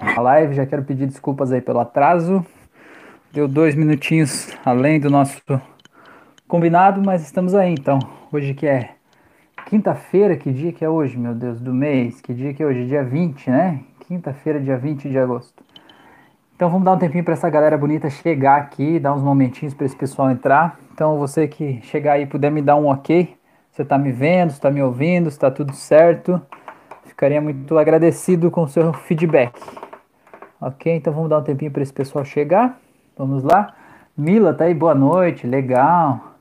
a live. Já quero pedir desculpas aí pelo atraso. Deu dois minutinhos além do nosso combinado, mas estamos aí então. Hoje que é quinta-feira, que dia que é hoje, meu Deus, do mês? Que dia que é hoje? Dia 20, né? Quinta-feira, dia 20 de agosto. Então vamos dar um tempinho para essa galera bonita chegar aqui, dar uns momentinhos para esse pessoal entrar. Então você que chegar aí puder me dar um ok, você está me vendo, está me ouvindo, está tudo certo, ficaria muito agradecido com o seu feedback. Ok, então vamos dar um tempinho para esse pessoal chegar. Vamos lá. Mila tá aí, boa noite, legal.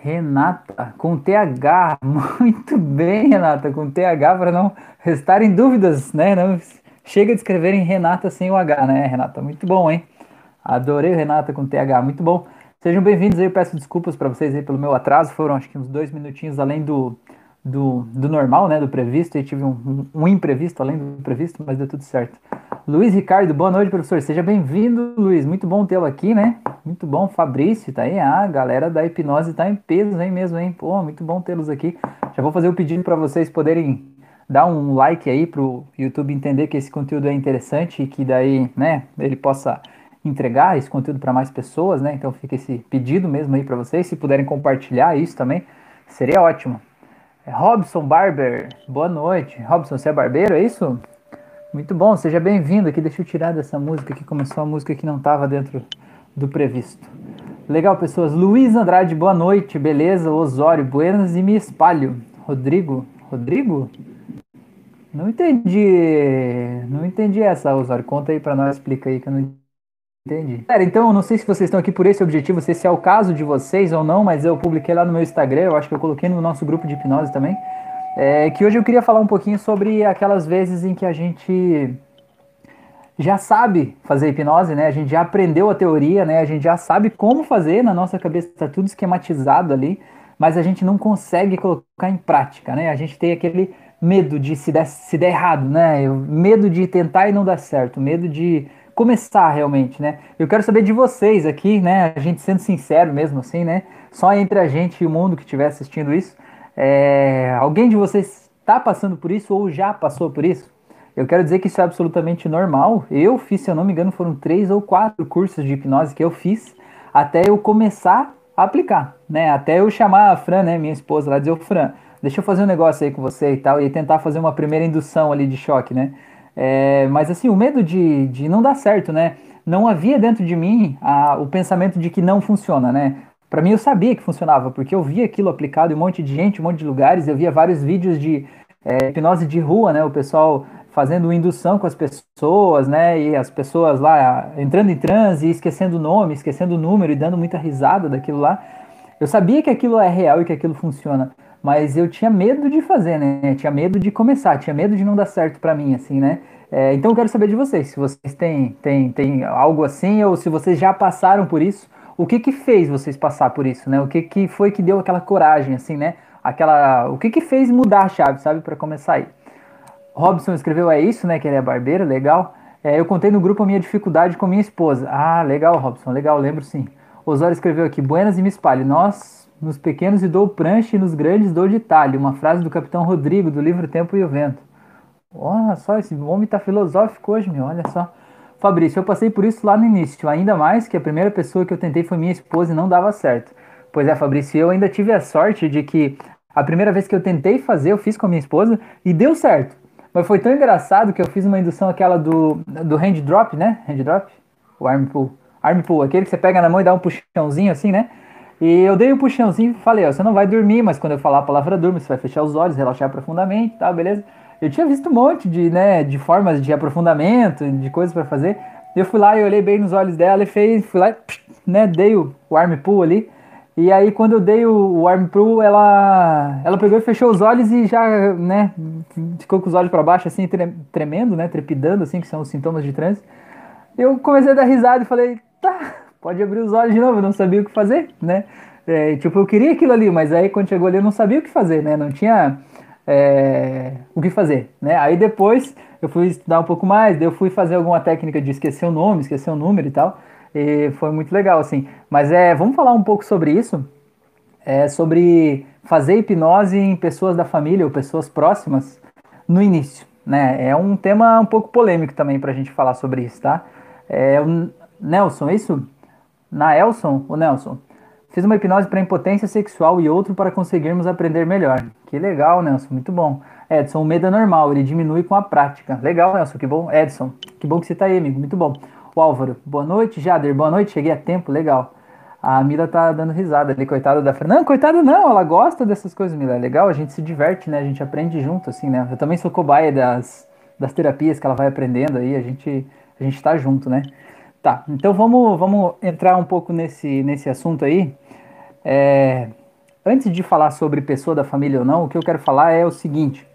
Renata, com TH, muito bem, Renata, com TH para não restarem dúvidas, né? Não Chega de escrever em Renata sem o H, né, Renata? Muito bom, hein? Adorei Renata com TH, muito bom. Sejam bem-vindos aí, eu peço desculpas para vocês aí pelo meu atraso, foram acho que uns dois minutinhos além do, do, do normal, né, do previsto, e tive um, um, imprevisto além do previsto, mas deu tudo certo. Luiz Ricardo, boa noite, professor, seja bem-vindo, Luiz, muito bom tê-lo aqui, né, muito bom, Fabrício, tá aí, ah, a galera da hipnose tá em peso, hein, mesmo, hein, pô, muito bom tê-los aqui. Já vou fazer o pedido para vocês poderem dá um like aí pro YouTube entender que esse conteúdo é interessante e que daí, né, ele possa entregar esse conteúdo para mais pessoas, né? Então fica esse pedido mesmo aí para vocês, se puderem compartilhar isso também, seria ótimo. Robson Barber, boa noite. Robson, você é barbeiro, é isso? Muito bom, seja bem-vindo aqui. Deixa eu tirar dessa música que começou a música que não estava dentro do previsto. Legal, pessoas. Luiz Andrade, boa noite, beleza? Osório, buenas e me espalho. Rodrigo, Rodrigo? Não entendi. Não entendi essa, Osório. Conta aí para nós, explica aí que eu não entendi. Cara, então, não sei se vocês estão aqui por esse objetivo, se esse é o caso de vocês ou não, mas eu publiquei lá no meu Instagram, eu acho que eu coloquei no nosso grupo de hipnose também, é, que hoje eu queria falar um pouquinho sobre aquelas vezes em que a gente já sabe fazer hipnose, né? A gente já aprendeu a teoria, né? A gente já sabe como fazer, na nossa cabeça está tudo esquematizado ali, mas a gente não consegue colocar em prática, né? A gente tem aquele medo de se der, se der errado, né? Medo de tentar e não dar certo, medo de começar realmente, né? Eu quero saber de vocês aqui, né? A gente sendo sincero mesmo assim, né? Só entre a gente e o mundo que estiver assistindo isso. É... Alguém de vocês está passando por isso ou já passou por isso? Eu quero dizer que isso é absolutamente normal. Eu fiz, se eu não me engano, foram três ou quatro cursos de hipnose que eu fiz até eu começar a aplicar, né? Até eu chamar a Fran, né, minha esposa, lá dizer, Fran, deixa eu fazer um negócio aí com você e tal, e tentar fazer uma primeira indução ali de choque, né? É, mas assim, o medo de, de não dar certo, né? Não havia dentro de mim a, o pensamento de que não funciona, né? Para mim eu sabia que funcionava, porque eu via aquilo aplicado em um monte de gente, um monte de lugares, eu via vários vídeos de é, hipnose de rua, né? O pessoal fazendo indução com as pessoas, né? E as pessoas lá entrando em transe, esquecendo o nome, esquecendo o número e dando muita risada daquilo lá. Eu sabia que aquilo é real e que aquilo funciona mas eu tinha medo de fazer, né? Tinha medo de começar, tinha medo de não dar certo para mim, assim, né? É, então eu quero saber de vocês, se vocês têm, têm, têm algo assim, ou se vocês já passaram por isso, o que que fez vocês passar por isso, né? O que que foi que deu aquela coragem, assim, né? Aquela, o que que fez mudar a chave, sabe, para começar aí? Robson escreveu é isso, né? Que ele é barbeiro, legal. É, eu contei no grupo a minha dificuldade com minha esposa. Ah, legal, Robson, legal, lembro sim. Osório escreveu aqui, Buenas e me espalhe. Nós nos pequenos e dou prancha e nos grandes dou de talho. Uma frase do capitão Rodrigo, do livro Tempo e o Vento. Olha só, esse homem tá filosófico hoje, meu, olha só. Fabrício, eu passei por isso lá no início, ainda mais que a primeira pessoa que eu tentei foi minha esposa e não dava certo. Pois é, Fabrício, eu ainda tive a sorte de que a primeira vez que eu tentei fazer, eu fiz com a minha esposa e deu certo. Mas foi tão engraçado que eu fiz uma indução aquela do, do hand drop, né? Hand drop? O arm pull. Arm pull, aquele que você pega na mão e dá um puxãozinho assim, né? E eu dei um puxãozinho e falei, ó, você não vai dormir, mas quando eu falar a palavra durma, você vai fechar os olhos, relaxar profundamente, tá, beleza? Eu tinha visto um monte de, né, de formas de aprofundamento, de coisas para fazer. Eu fui lá e olhei bem nos olhos dela e fez, fui lá, né, dei o, o arm pull ali. E aí quando eu dei o, o arm pull, ela ela pegou e fechou os olhos e já, né, ficou com os olhos para baixo assim, tremendo, né, trepidando assim, que são os sintomas de transe. Eu comecei a dar risada e falei, tá, pode abrir os olhos de novo, eu não sabia o que fazer, né? É, tipo, eu queria aquilo ali, mas aí quando chegou ali eu não sabia o que fazer, né? Não tinha é, o que fazer, né? Aí depois eu fui estudar um pouco mais, eu fui fazer alguma técnica de esquecer o nome, esquecer o número e tal, e foi muito legal, assim. Mas é, vamos falar um pouco sobre isso, é, sobre fazer hipnose em pessoas da família ou pessoas próximas no início, né? É um tema um pouco polêmico também para a gente falar sobre isso, tá? É o Nelson, é isso? Na Elson, o Nelson. Fiz uma hipnose para impotência sexual e outro para conseguirmos aprender melhor. Que legal, Nelson, muito bom. Edson, o medo é normal, ele diminui com a prática. Legal, Nelson, que bom. Edson, que bom que você está aí, amigo, muito bom. O Álvaro, boa noite. Jader, boa noite, cheguei a tempo, legal. A Mila tá dando risada ali, coitada da Fran. Não, coitada não, ela gosta dessas coisas, Mila. É legal, a gente se diverte, né? A gente aprende junto, assim, né? Eu também sou cobaia das, das terapias que ela vai aprendendo aí, a gente, a gente tá junto, né? Tá, então vamos, vamos entrar um pouco nesse, nesse assunto aí. É, antes de falar sobre pessoa da família ou não, o que eu quero falar é o seguinte.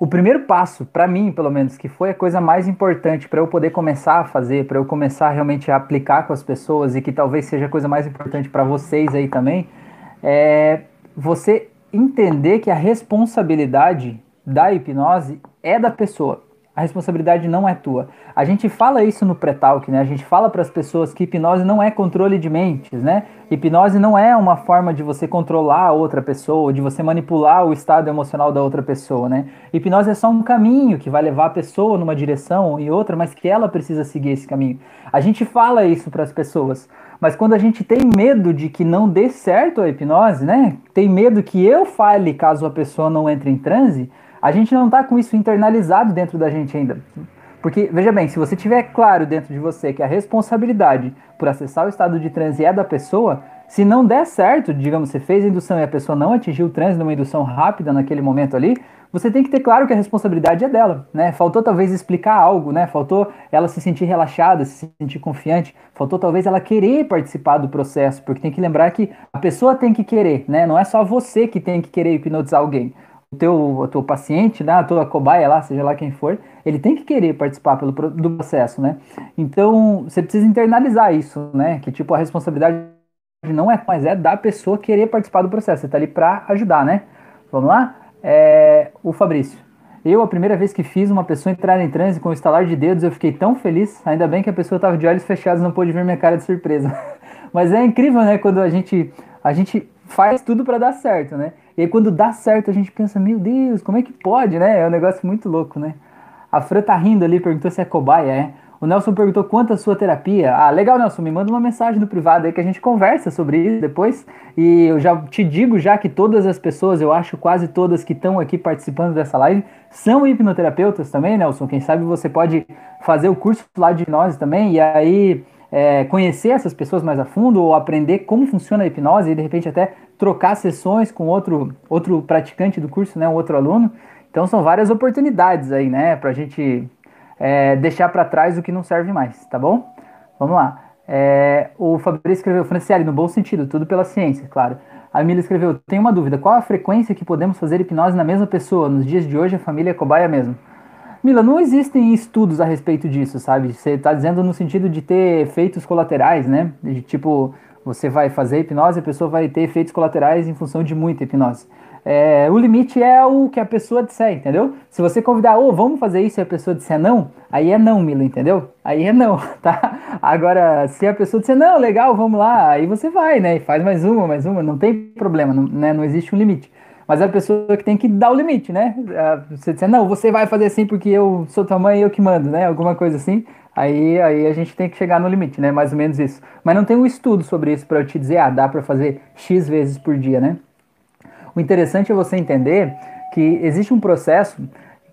O primeiro passo, para mim, pelo menos, que foi a coisa mais importante para eu poder começar a fazer, para eu começar realmente a aplicar com as pessoas e que talvez seja a coisa mais importante para vocês aí também, é você entender que a responsabilidade da hipnose é da pessoa a responsabilidade não é tua. A gente fala isso no pré-talk, né? A gente fala para as pessoas que hipnose não é controle de mentes, né? Hipnose não é uma forma de você controlar a outra pessoa, de você manipular o estado emocional da outra pessoa, né? Hipnose é só um caminho que vai levar a pessoa numa direção e outra, mas que ela precisa seguir esse caminho. A gente fala isso para as pessoas, mas quando a gente tem medo de que não dê certo a hipnose, né? Tem medo que eu fale caso a pessoa não entre em transe, a gente não está com isso internalizado dentro da gente ainda. Porque, veja bem, se você tiver claro dentro de você que a responsabilidade por acessar o estado de transe é da pessoa, se não der certo, digamos, você fez a indução e a pessoa não atingiu o transe numa indução rápida naquele momento ali, você tem que ter claro que a responsabilidade é dela, né? Faltou talvez explicar algo, né? Faltou ela se sentir relaxada, se sentir confiante, faltou talvez ela querer participar do processo, porque tem que lembrar que a pessoa tem que querer, né? Não é só você que tem que querer hipnotizar alguém teu, o teu paciente, né, a tua cobaia lá, seja lá quem for, ele tem que querer participar pelo, do processo, né? Então, você precisa internalizar isso, né? Que, tipo, a responsabilidade não é mais é da pessoa querer participar do processo, você tá ali para ajudar, né? Vamos lá? É, o Fabrício. Eu, a primeira vez que fiz uma pessoa entrar em transe com o estalar de dedos, eu fiquei tão feliz, ainda bem que a pessoa estava de olhos fechados não pôde ver minha cara de surpresa. Mas é incrível, né, quando a gente, a gente faz tudo para dar certo, né? E aí quando dá certo a gente pensa, meu Deus, como é que pode, né? É um negócio muito louco, né? A Fran tá rindo ali, perguntou se é cobaia, é. O Nelson perguntou quanto a sua terapia. Ah, legal, Nelson, me manda uma mensagem no privado aí que a gente conversa sobre isso depois. E eu já te digo já que todas as pessoas, eu acho quase todas que estão aqui participando dessa live, são hipnoterapeutas também, Nelson. Quem sabe você pode fazer o curso lá de nós também e aí é, conhecer essas pessoas mais a fundo ou aprender como funciona a hipnose e de repente até trocar sessões com outro, outro praticante do curso, né, um outro aluno. Então são várias oportunidades aí, né, para a gente é, deixar para trás o que não serve mais, tá bom? Vamos lá. É, o Fabrício escreveu, Franciele, no bom sentido, tudo pela ciência, claro. A Emília escreveu, tenho uma dúvida, qual a frequência que podemos fazer hipnose na mesma pessoa? Nos dias de hoje a família é cobaia mesmo. Mila, não existem estudos a respeito disso, sabe? Você está dizendo no sentido de ter efeitos colaterais, né? De tipo, você vai fazer hipnose, a pessoa vai ter efeitos colaterais em função de muita hipnose. É, o limite é o que a pessoa disser, entendeu? Se você convidar, ô, oh, vamos fazer isso e a pessoa disser não, aí é não, Mila, entendeu? Aí é não, tá? Agora, se a pessoa disser não, legal, vamos lá, aí você vai, né? E faz mais uma, mais uma, não tem problema, não, né? não existe um limite. Mas é a pessoa que tem que dar o limite, né? É, você dizer, não, você vai fazer assim porque eu sou tua mãe e eu que mando, né? Alguma coisa assim. Aí, aí a gente tem que chegar no limite, né? Mais ou menos isso. Mas não tem um estudo sobre isso para eu te dizer, ah, dá para fazer X vezes por dia, né? O interessante é você entender que existe um processo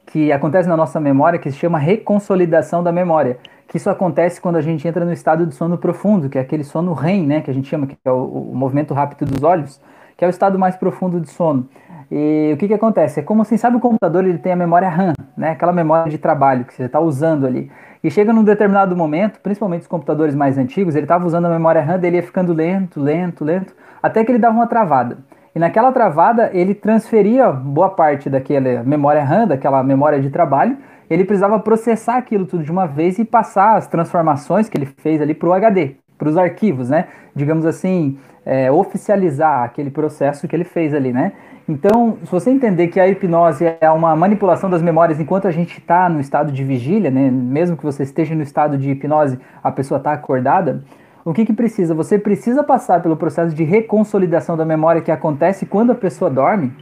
que acontece na nossa memória que se chama reconsolidação da memória. Que isso acontece quando a gente entra no estado de sono profundo, que é aquele sono REM, né? Que a gente chama, que é o, o movimento rápido dos olhos que é o estado mais profundo de sono. E o que, que acontece? É como assim, sabe o computador ele tem a memória RAM, né? aquela memória de trabalho que você está usando ali. E chega num determinado momento, principalmente os computadores mais antigos, ele estava usando a memória RAM dele ia ficando lento, lento, lento, até que ele dava uma travada. E naquela travada ele transferia boa parte daquela memória RAM, daquela memória de trabalho, ele precisava processar aquilo tudo de uma vez e passar as transformações que ele fez ali para o HD, para os arquivos, né? Digamos assim, é, oficializar aquele processo que ele fez ali, né? Então, se você entender que a hipnose é uma manipulação das memórias enquanto a gente está no estado de vigília, né? Mesmo que você esteja no estado de hipnose, a pessoa está acordada. O que, que precisa? Você precisa passar pelo processo de reconsolidação da memória que acontece quando a pessoa dorme,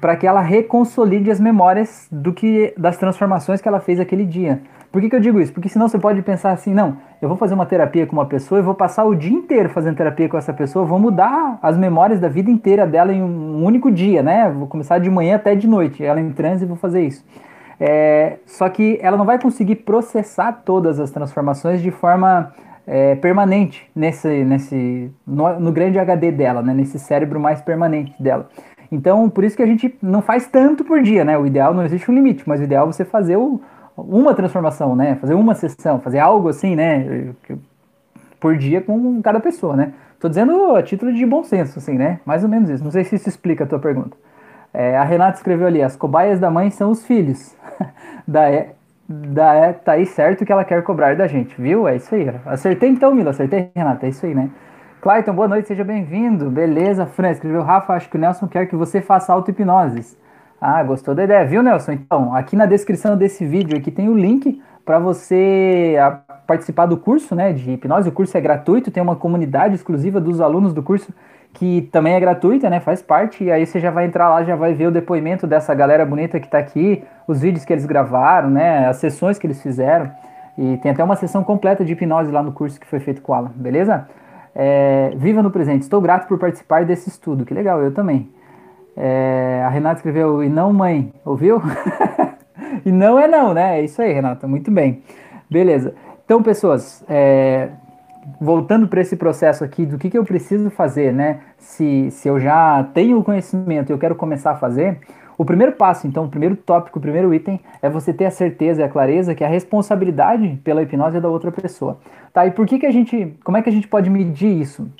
para que ela reconsolide as memórias do que das transformações que ela fez aquele dia. Por que, que eu digo isso? Porque senão você pode pensar assim, não, eu vou fazer uma terapia com uma pessoa e vou passar o dia inteiro fazendo terapia com essa pessoa, vou mudar as memórias da vida inteira dela em um único dia, né? Vou começar de manhã até de noite, ela em transe e vou fazer isso. É, só que ela não vai conseguir processar todas as transformações de forma é, permanente nesse, nesse no, no, grande HD dela, né? Nesse cérebro mais permanente dela. Então, por isso que a gente não faz tanto por dia, né? O ideal não existe um limite, mas o ideal é você fazer o, uma transformação, né? Fazer uma sessão, fazer algo assim, né? Por dia com cada pessoa, né? Tô dizendo a título de bom senso, assim, né? Mais ou menos isso. Não sei se isso explica a tua pergunta. É, a Renata escreveu ali: as cobaias da mãe são os filhos. da, da é, tá aí certo que ela quer cobrar da gente, viu? É isso aí. Acertei então, Mila. Acertei, Renata. É isso aí, né? Clayton, boa noite, seja bem-vindo. Beleza, Fran, escreveu Rafa, acho que o Nelson quer que você faça auto-hipnoses. Ah, gostou da ideia, viu, Nelson? Então, aqui na descrição desse vídeo aqui tem o link para você participar do curso, né, de hipnose. O curso é gratuito, tem uma comunidade exclusiva dos alunos do curso que também é gratuita, né, faz parte. E aí você já vai entrar lá, já vai ver o depoimento dessa galera bonita que está aqui, os vídeos que eles gravaram, né, as sessões que eles fizeram. E tem até uma sessão completa de hipnose lá no curso que foi feito com o Alan, beleza? É, viva no presente. Estou grato por participar desse estudo. Que legal, eu também. É, a Renata escreveu, e não mãe, ouviu? e não é não, né? É isso aí, Renata, muito bem. Beleza. Então, pessoas, é, voltando para esse processo aqui do que, que eu preciso fazer, né? Se, se eu já tenho o conhecimento e eu quero começar a fazer, o primeiro passo, então, o primeiro tópico, o primeiro item é você ter a certeza e a clareza que a responsabilidade pela hipnose é da outra pessoa. Tá? E por que, que a gente. Como é que a gente pode medir isso?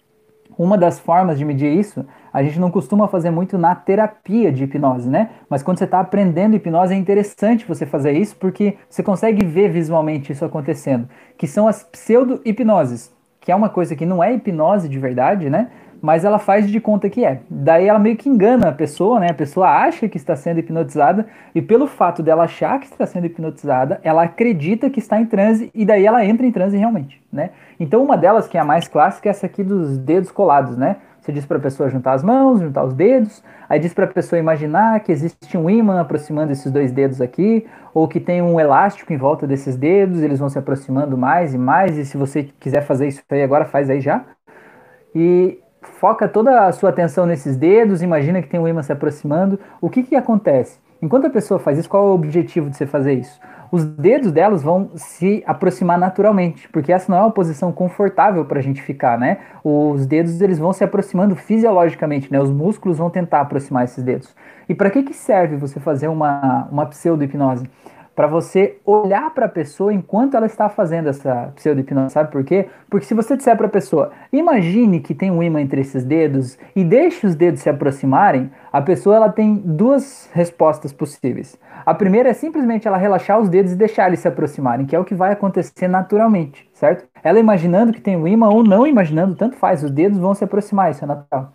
Uma das formas de medir isso, a gente não costuma fazer muito na terapia de hipnose, né? Mas quando você está aprendendo hipnose, é interessante você fazer isso porque você consegue ver visualmente isso acontecendo, que são as pseudo-hipnoses, que é uma coisa que não é hipnose de verdade, né? Mas ela faz de conta que é. Daí ela meio que engana a pessoa, né? A pessoa acha que está sendo hipnotizada e pelo fato dela achar que está sendo hipnotizada, ela acredita que está em transe e daí ela entra em transe realmente, né? Então uma delas que é a mais clássica é essa aqui dos dedos colados, né? Você diz para a pessoa juntar as mãos, juntar os dedos, aí diz para a pessoa imaginar que existe um ímã aproximando esses dois dedos aqui, ou que tem um elástico em volta desses dedos, eles vão se aproximando mais e mais, e se você quiser fazer isso aí agora, faz aí já. E foca toda a sua atenção nesses dedos, imagina que tem um ímã se aproximando. O que, que acontece? Enquanto a pessoa faz isso, qual é o objetivo de você fazer isso? Os dedos delas vão se aproximar naturalmente, porque essa não é uma posição confortável para a gente ficar, né? Os dedos eles vão se aproximando fisiologicamente, né? Os músculos vão tentar aproximar esses dedos. E para que, que serve você fazer uma, uma pseudo-hipnose? Para você olhar para a pessoa enquanto ela está fazendo essa pseudo-hipnose. Sabe por quê? Porque se você disser para a pessoa, imagine que tem um imã entre esses dedos e deixe os dedos se aproximarem, a pessoa ela tem duas respostas possíveis. A primeira é simplesmente ela relaxar os dedos e deixar eles se aproximarem, que é o que vai acontecer naturalmente, certo? Ela imaginando que tem um imã ou não imaginando, tanto faz, os dedos vão se aproximar, isso é natural.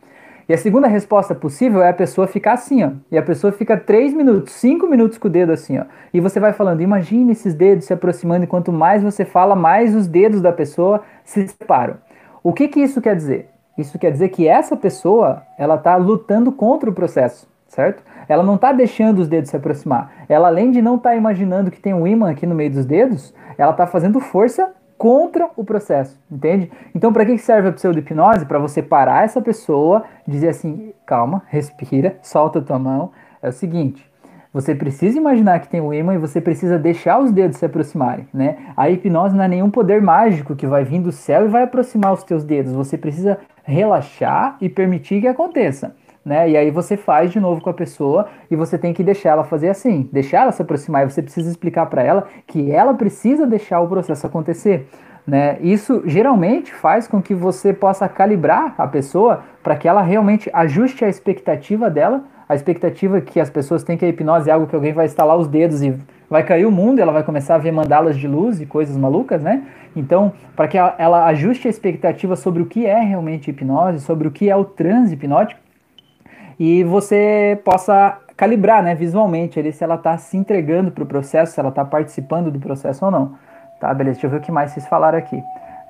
E a segunda resposta possível é a pessoa ficar assim, ó. E a pessoa fica 3 minutos, 5 minutos com o dedo assim, ó. E você vai falando, imagine esses dedos se aproximando, e quanto mais você fala, mais os dedos da pessoa se separam. O que que isso quer dizer? Isso quer dizer que essa pessoa, ela está lutando contra o processo, certo? Ela não está deixando os dedos se aproximar. Ela, além de não estar tá imaginando que tem um ímã aqui no meio dos dedos, ela está fazendo força contra o processo, entende? Então, para que serve a pseudo-hipnose? Para você parar essa pessoa, dizer assim: calma, respira, solta tua mão. É o seguinte. Você precisa imaginar que tem um imã e você precisa deixar os dedos se aproximarem, né? A hipnose não é nenhum poder mágico que vai vir do céu e vai aproximar os teus dedos. Você precisa relaxar e permitir que aconteça né? E aí você faz de novo com a pessoa e você tem que deixar ela fazer assim, deixar ela se aproximar e você precisa explicar para ela que ela precisa deixar o processo acontecer. Né? Isso geralmente faz com que você possa calibrar a pessoa para que ela realmente ajuste a expectativa dela, a expectativa que as pessoas têm que a hipnose é algo que alguém vai instalar os dedos e vai cair o mundo, ela vai começar a ver mandalas de luz e coisas malucas, né? Então, para que ela ajuste a expectativa sobre o que é realmente hipnose, sobre o que é o transe hipnótico, e você possa calibrar né, visualmente ali, se ela está se entregando para o processo, se ela está participando do processo ou não. Tá, beleza, deixa eu ver o que mais vocês falaram aqui.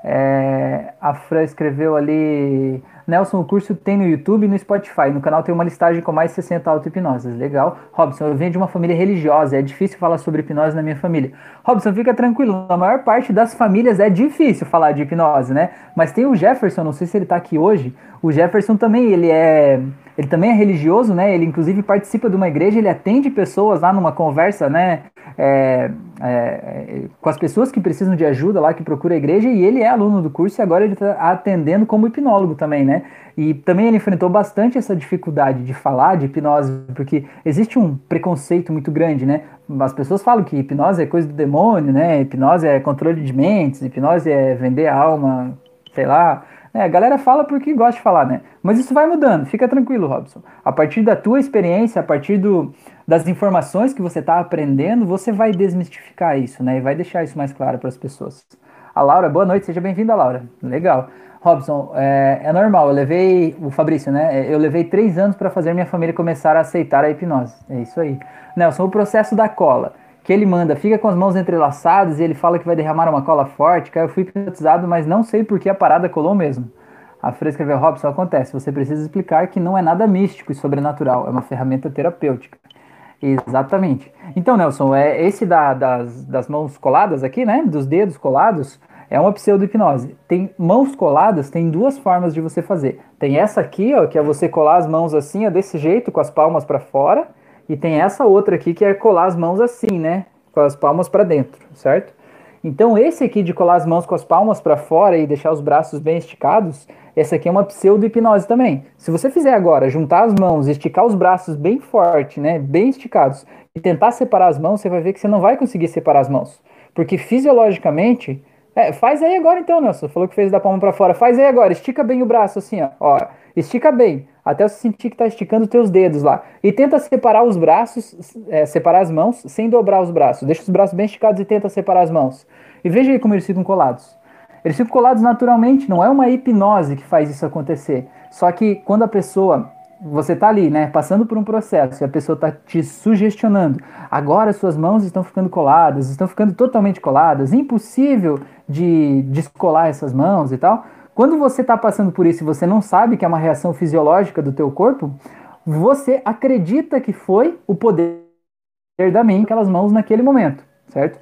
É, a Fran escreveu ali. Nelson, o curso tem no YouTube e no Spotify. No canal tem uma listagem com mais de 60 auto-hipnoses. Legal. Robson, eu venho de uma família religiosa. É difícil falar sobre hipnose na minha família. Robson, fica tranquilo. Na maior parte das famílias é difícil falar de hipnose, né? Mas tem o Jefferson, não sei se ele tá aqui hoje. O Jefferson também, ele é ele também é religioso, né? Ele inclusive participa de uma igreja, ele atende pessoas lá numa conversa, né? É, é, com as pessoas que precisam de ajuda lá, que procura a igreja, e ele é aluno do curso e agora ele está atendendo como hipnólogo também, né? E também ele enfrentou bastante essa dificuldade de falar de hipnose, porque existe um preconceito muito grande, né? As pessoas falam que hipnose é coisa do demônio, né? Hipnose é controle de mentes, hipnose é vender a alma, sei lá. É, a galera fala porque gosta de falar, né? Mas isso vai mudando, fica tranquilo, Robson. A partir da tua experiência, a partir do, das informações que você está aprendendo, você vai desmistificar isso, né? E vai deixar isso mais claro para as pessoas. A Laura, boa noite, seja bem-vinda, Laura. Legal. Robson, é, é, normal, eu levei, o Fabrício, né? Eu levei três anos para fazer minha família começar a aceitar a hipnose. É isso aí. Nelson, o processo da cola que ele manda, fica com as mãos entrelaçadas e ele fala que vai derramar uma cola forte. Cara, eu fui hipnotizado, mas não sei por que a parada colou mesmo. A Freira escreveu, Robson, acontece. Você precisa explicar que não é nada místico e sobrenatural, é uma ferramenta terapêutica. Exatamente. Então, Nelson, é esse da, das, das mãos coladas aqui, né? Dos dedos colados, é uma pseudo-hipnose. Tem mãos coladas, tem duas formas de você fazer. Tem essa aqui, ó, que é você colar as mãos assim, ó, desse jeito, com as palmas para fora e tem essa outra aqui que é colar as mãos assim, né? Com as palmas para dentro, certo? Então, esse aqui de colar as mãos com as palmas para fora e deixar os braços bem esticados, essa aqui é uma pseudo-hipnose também. Se você fizer agora, juntar as mãos, esticar os braços bem forte, né, bem esticados, e tentar separar as mãos, você vai ver que você não vai conseguir separar as mãos. Porque fisiologicamente, é, faz aí agora então, Nelson, falou que fez da palma para fora, faz aí agora, estica bem o braço assim, ó, ó estica bem até você sentir que está esticando teus dedos lá. E tenta separar os braços, é, separar as mãos, sem dobrar os braços. Deixa os braços bem esticados e tenta separar as mãos. E veja aí como eles ficam colados. Eles ficam colados naturalmente, não é uma hipnose que faz isso acontecer. Só que quando a pessoa, você está ali, né, passando por um processo e a pessoa está te sugestionando, agora suas mãos estão ficando coladas, estão ficando totalmente coladas, impossível de descolar essas mãos e tal quando você está passando por isso e você não sabe que é uma reação fisiológica do teu corpo, você acredita que foi o poder da mente, aquelas mãos naquele momento, certo?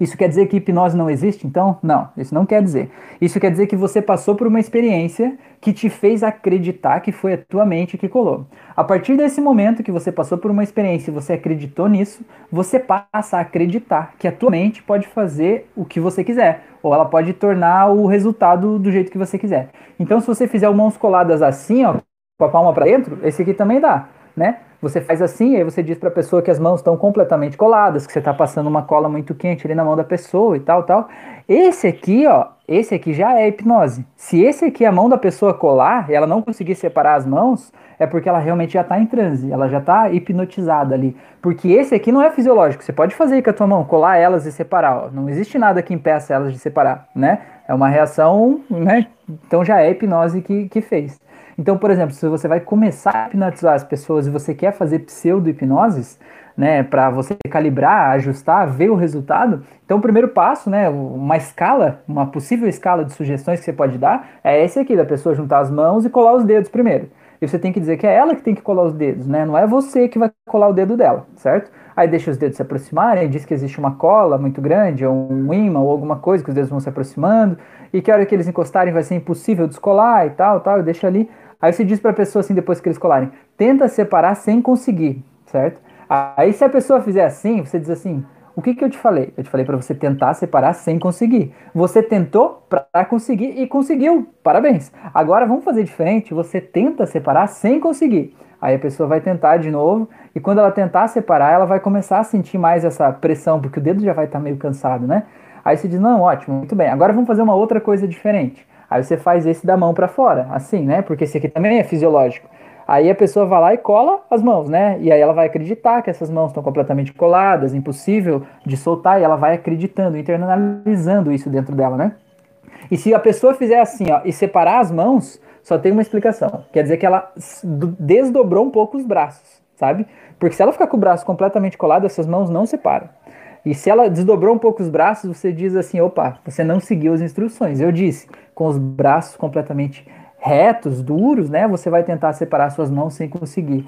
Isso quer dizer que hipnose não existe? Então, não, isso não quer dizer. Isso quer dizer que você passou por uma experiência que te fez acreditar que foi a tua mente que colou. A partir desse momento que você passou por uma experiência e você acreditou nisso, você passa a acreditar que a tua mente pode fazer o que você quiser, ou ela pode tornar o resultado do jeito que você quiser. Então, se você fizer mãos coladas assim, ó, com a palma para dentro, esse aqui também dá, né? Você faz assim, aí você diz para a pessoa que as mãos estão completamente coladas, que você está passando uma cola muito quente ali na mão da pessoa e tal, tal. Esse aqui, ó, esse aqui já é hipnose. Se esse aqui é a mão da pessoa colar e ela não conseguir separar as mãos, é porque ela realmente já está em transe, ela já está hipnotizada ali. Porque esse aqui não é fisiológico. Você pode fazer com a tua mão, colar elas e separar. Ó. Não existe nada que impeça elas de separar, né? É uma reação, né? Então já é hipnose que, que fez. Então, por exemplo, se você vai começar a hipnotizar as pessoas e você quer fazer pseudo-hipnoses, né, para você calibrar, ajustar, ver o resultado, então o primeiro passo, né, uma escala, uma possível escala de sugestões que você pode dar é esse aqui, da pessoa juntar as mãos e colar os dedos primeiro. E você tem que dizer que é ela que tem que colar os dedos, né? Não é você que vai colar o dedo dela, certo? Aí deixa os dedos se aproximarem, diz que existe uma cola muito grande, ou um imã, ou alguma coisa, que os dedos vão se aproximando, e que a hora que eles encostarem vai ser impossível descolar e tal, tal, deixa ali. Aí você diz para a pessoa assim, depois que eles colarem, tenta separar sem conseguir, certo? Aí se a pessoa fizer assim, você diz assim, o que, que eu te falei? Eu te falei para você tentar separar sem conseguir. Você tentou para conseguir e conseguiu. Parabéns. Agora vamos fazer diferente. Você tenta separar sem conseguir. Aí a pessoa vai tentar de novo e quando ela tentar separar, ela vai começar a sentir mais essa pressão, porque o dedo já vai estar tá meio cansado, né? Aí você diz: "Não, ótimo, muito bem. Agora vamos fazer uma outra coisa diferente". Aí você faz esse da mão para fora, assim, né? Porque esse aqui também é fisiológico. Aí a pessoa vai lá e cola as mãos, né? E aí ela vai acreditar que essas mãos estão completamente coladas, impossível de soltar, e ela vai acreditando, internalizando isso dentro dela, né? E se a pessoa fizer assim, ó, e separar as mãos, só tem uma explicação. Quer dizer que ela desdobrou um pouco os braços, sabe? Porque se ela ficar com o braço completamente colado, essas mãos não separam. E se ela desdobrou um pouco os braços, você diz assim: opa, você não seguiu as instruções. Eu disse, com os braços completamente retos, duros, né? Você vai tentar separar suas mãos sem conseguir.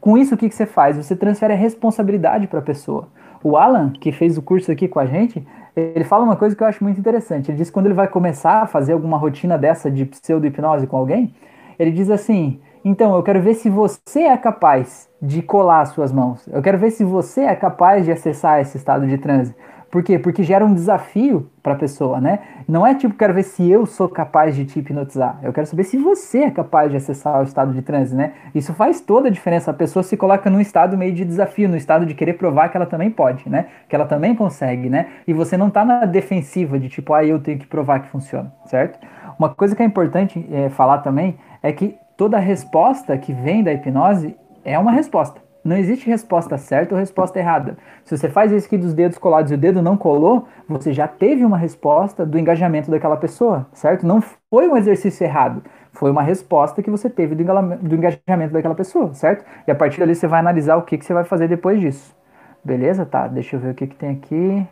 Com isso, o que, que você faz? Você transfere a responsabilidade para a pessoa. O Alan, que fez o curso aqui com a gente, ele fala uma coisa que eu acho muito interessante. Ele diz que quando ele vai começar a fazer alguma rotina dessa de pseudo-hipnose com alguém, ele diz assim: então, eu quero ver se você é capaz de colar as suas mãos. Eu quero ver se você é capaz de acessar esse estado de transe. Por quê? Porque gera um desafio para a pessoa, né? Não é tipo, quero ver se eu sou capaz de te hipnotizar. Eu quero saber se você é capaz de acessar o estado de transe, né? Isso faz toda a diferença. A pessoa se coloca num estado meio de desafio, no estado de querer provar que ela também pode, né? Que ela também consegue, né? E você não tá na defensiva de tipo, ah, eu tenho que provar que funciona, certo? Uma coisa que é importante é, falar também é que toda resposta que vem da hipnose é uma resposta. Não existe resposta certa ou resposta errada. Se você faz isso aqui dos dedos colados e o dedo não colou, você já teve uma resposta do engajamento daquela pessoa, certo? Não foi um exercício errado. Foi uma resposta que você teve do engajamento daquela pessoa, certo? E a partir dali você vai analisar o que, que você vai fazer depois disso. Beleza? Tá, deixa eu ver o que, que tem aqui.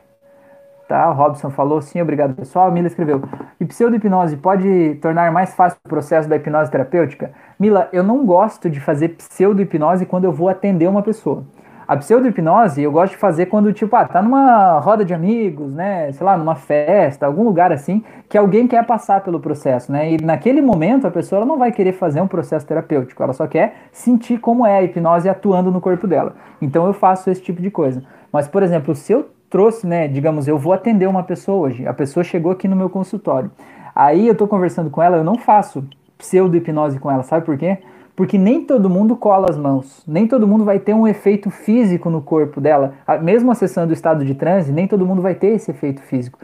Tá, o Robson falou sim, obrigado pessoal. A Mila escreveu: E pseudo-hipnose pode tornar mais fácil o processo da hipnose terapêutica? Mila, eu não gosto de fazer pseudo-hipnose quando eu vou atender uma pessoa. A pseudo-hipnose eu gosto de fazer quando, tipo, ah, tá numa roda de amigos, né? Sei lá, numa festa, algum lugar assim, que alguém quer passar pelo processo, né? E naquele momento a pessoa não vai querer fazer um processo terapêutico, ela só quer sentir como é a hipnose atuando no corpo dela. Então eu faço esse tipo de coisa. Mas, por exemplo, se eu trouxe, né? Digamos, eu vou atender uma pessoa hoje. A pessoa chegou aqui no meu consultório. Aí eu tô conversando com ela, eu não faço pseudo-hipnose com ela, sabe por quê? Porque nem todo mundo cola as mãos, nem todo mundo vai ter um efeito físico no corpo dela. Mesmo acessando o estado de transe, nem todo mundo vai ter esse efeito físico.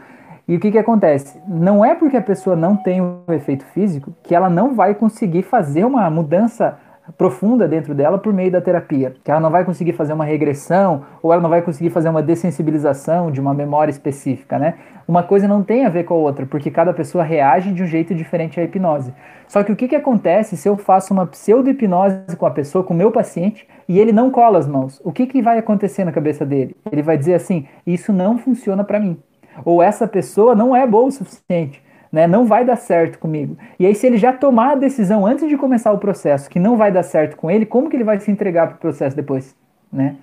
E o que, que acontece? Não é porque a pessoa não tem um efeito físico que ela não vai conseguir fazer uma mudança profunda dentro dela por meio da terapia, que ela não vai conseguir fazer uma regressão ou ela não vai conseguir fazer uma dessensibilização de uma memória específica, né? Uma coisa não tem a ver com a outra, porque cada pessoa reage de um jeito diferente à hipnose. Só que o que, que acontece se eu faço uma pseudo-hipnose com a pessoa, com o meu paciente, e ele não cola as mãos? O que, que vai acontecer na cabeça dele? Ele vai dizer assim: isso não funciona para mim. Ou essa pessoa não é boa o suficiente né? Não vai dar certo comigo. E aí, se ele já tomar a decisão antes de começar o processo que não vai dar certo com ele, como que ele vai se entregar para o processo depois, né?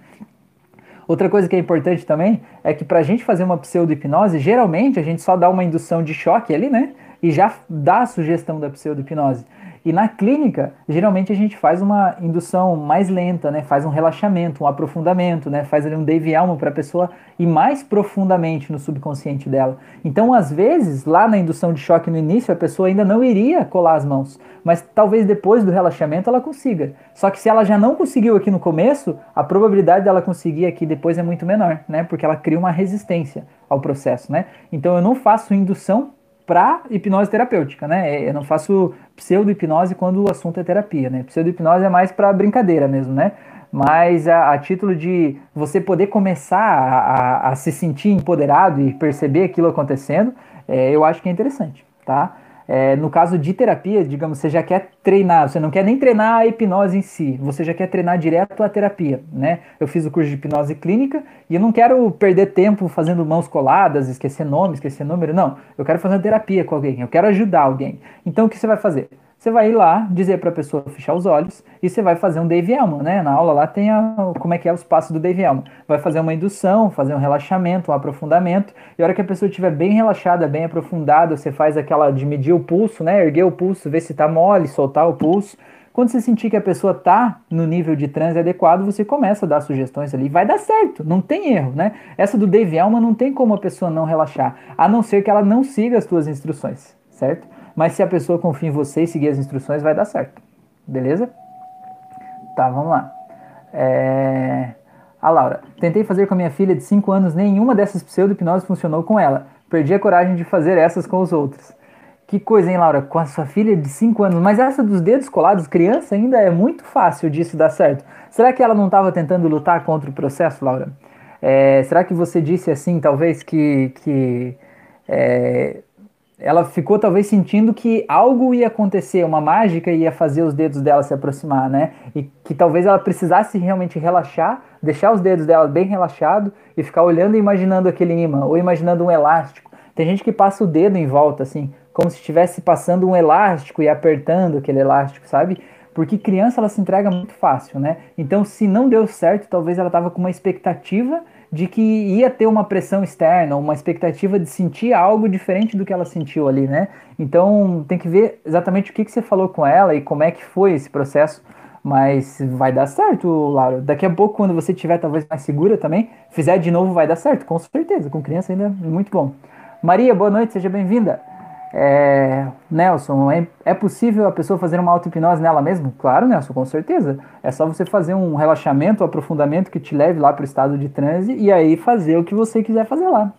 Outra coisa que é importante também é que para a gente fazer uma pseudo-hipnose, geralmente a gente só dá uma indução de choque ali, né? E já dá a sugestão da pseudo-hipnose. E na clínica, geralmente a gente faz uma indução mais lenta, né? Faz um relaxamento, um aprofundamento, né? Faz ali um Dave Almo para a pessoa ir mais profundamente no subconsciente dela. Então, às vezes, lá na indução de choque no início, a pessoa ainda não iria colar as mãos, mas talvez depois do relaxamento ela consiga. Só que se ela já não conseguiu aqui no começo, a probabilidade dela conseguir aqui depois é muito menor, né? Porque ela cria uma resistência ao processo, né? Então, eu não faço indução para hipnose terapêutica, né? É, eu não faço pseudo-hipnose quando o assunto é terapia, né? Pseudo-hipnose é mais para brincadeira mesmo, né? Mas a, a, título de você poder começar a, a, a, se sentir empoderado e perceber aquilo acontecendo, é, eu acho que é interessante, tá? É, no caso de terapia, digamos, você já quer treinar, você não quer nem treinar a hipnose em si, você já quer treinar direto a terapia, né? Eu fiz o curso de hipnose clínica e eu não quero perder tempo fazendo mãos coladas, esquecer nome, esquecer número, não. Eu quero fazer terapia com alguém, eu quero ajudar alguém. Então o que você vai fazer? Você vai ir lá, dizer para a pessoa fechar os olhos e você vai fazer um Dave Elman, né? Na aula lá tem a, como é que é os passos do Dave Elman. Vai fazer uma indução, fazer um relaxamento, um aprofundamento. E a hora que a pessoa estiver bem relaxada, bem aprofundada, você faz aquela de medir o pulso, né? Erguer o pulso, ver se está mole, soltar o pulso. Quando você sentir que a pessoa está no nível de transe adequado, você começa a dar sugestões ali. Vai dar certo, não tem erro, né? Essa do Dave Elman não tem como a pessoa não relaxar, a não ser que ela não siga as suas instruções, certo? Mas se a pessoa confia em você e seguir as instruções, vai dar certo. Beleza? Tá, vamos lá. É... A Laura. Tentei fazer com a minha filha de 5 anos, nenhuma dessas pseudo-hipnoses funcionou com ela. Perdi a coragem de fazer essas com os outros. Que coisa, hein, Laura? Com a sua filha de 5 anos. Mas essa dos dedos colados, criança, ainda é muito fácil disso dar certo. Será que ela não estava tentando lutar contra o processo, Laura? É... será que você disse assim, talvez, que, que é ela ficou talvez sentindo que algo ia acontecer, uma mágica ia fazer os dedos dela se aproximar, né? E que talvez ela precisasse realmente relaxar, deixar os dedos dela bem relaxados e ficar olhando e imaginando aquele imã, ou imaginando um elástico. Tem gente que passa o dedo em volta, assim, como se estivesse passando um elástico e apertando aquele elástico, sabe? Porque criança ela se entrega muito fácil, né? Então, se não deu certo, talvez ela estava com uma expectativa de que ia ter uma pressão externa, uma expectativa de sentir algo diferente do que ela sentiu ali, né? Então tem que ver exatamente o que, que você falou com ela e como é que foi esse processo. Mas vai dar certo, Laura. Daqui a pouco, quando você estiver talvez mais segura também, fizer de novo, vai dar certo, com certeza. Com criança ainda é muito bom. Maria, boa noite, seja bem-vinda. É, Nelson, é, é, possível a pessoa fazer uma auto-hipnose nela mesma? Claro, Nelson, com certeza. É só você fazer um relaxamento, um aprofundamento que te leve lá para o estado de transe e aí fazer o que você quiser fazer lá.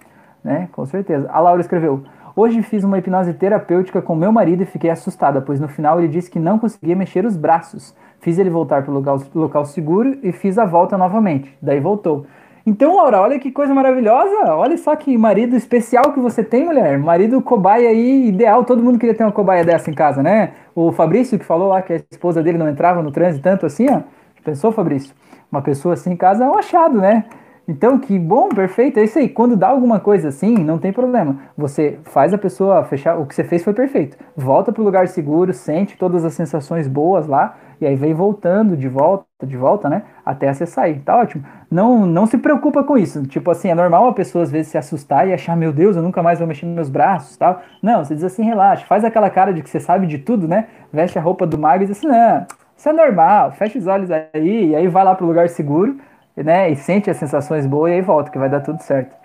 Né? Com certeza. A Laura escreveu: Hoje fiz uma hipnose terapêutica com meu marido e fiquei assustada, pois no final ele disse que não conseguia mexer os braços. Fiz ele voltar para o local, local seguro e fiz a volta novamente. Daí voltou. Então, Laura, olha que coisa maravilhosa. Olha só que marido especial que você tem, mulher. Marido cobaia aí, ideal. Todo mundo queria ter uma cobaia dessa em casa, né? O Fabrício que falou lá que a esposa dele não entrava no trânsito tanto assim, ó. Pensou, Fabrício? Uma pessoa assim em casa é um achado, né? Então, que bom, perfeito. É isso aí. Quando dá alguma coisa assim, não tem problema. Você faz a pessoa fechar. O que você fez foi perfeito. Volta para o lugar seguro, sente todas as sensações boas lá e aí vem voltando de volta, de volta, né? Até você sair. Tá ótimo. Não, não se preocupa com isso. Tipo assim, é normal a pessoa às vezes se assustar e achar, meu Deus, eu nunca mais vou mexer nos meus braços, tal. Não, você diz assim, relaxa, faz aquela cara de que você sabe de tudo, né? Veste a roupa do mago e diz assim, não, isso é normal, fecha os olhos aí, e aí vai lá pro lugar seguro, né? E sente as sensações boas e aí volta, que vai dar tudo certo.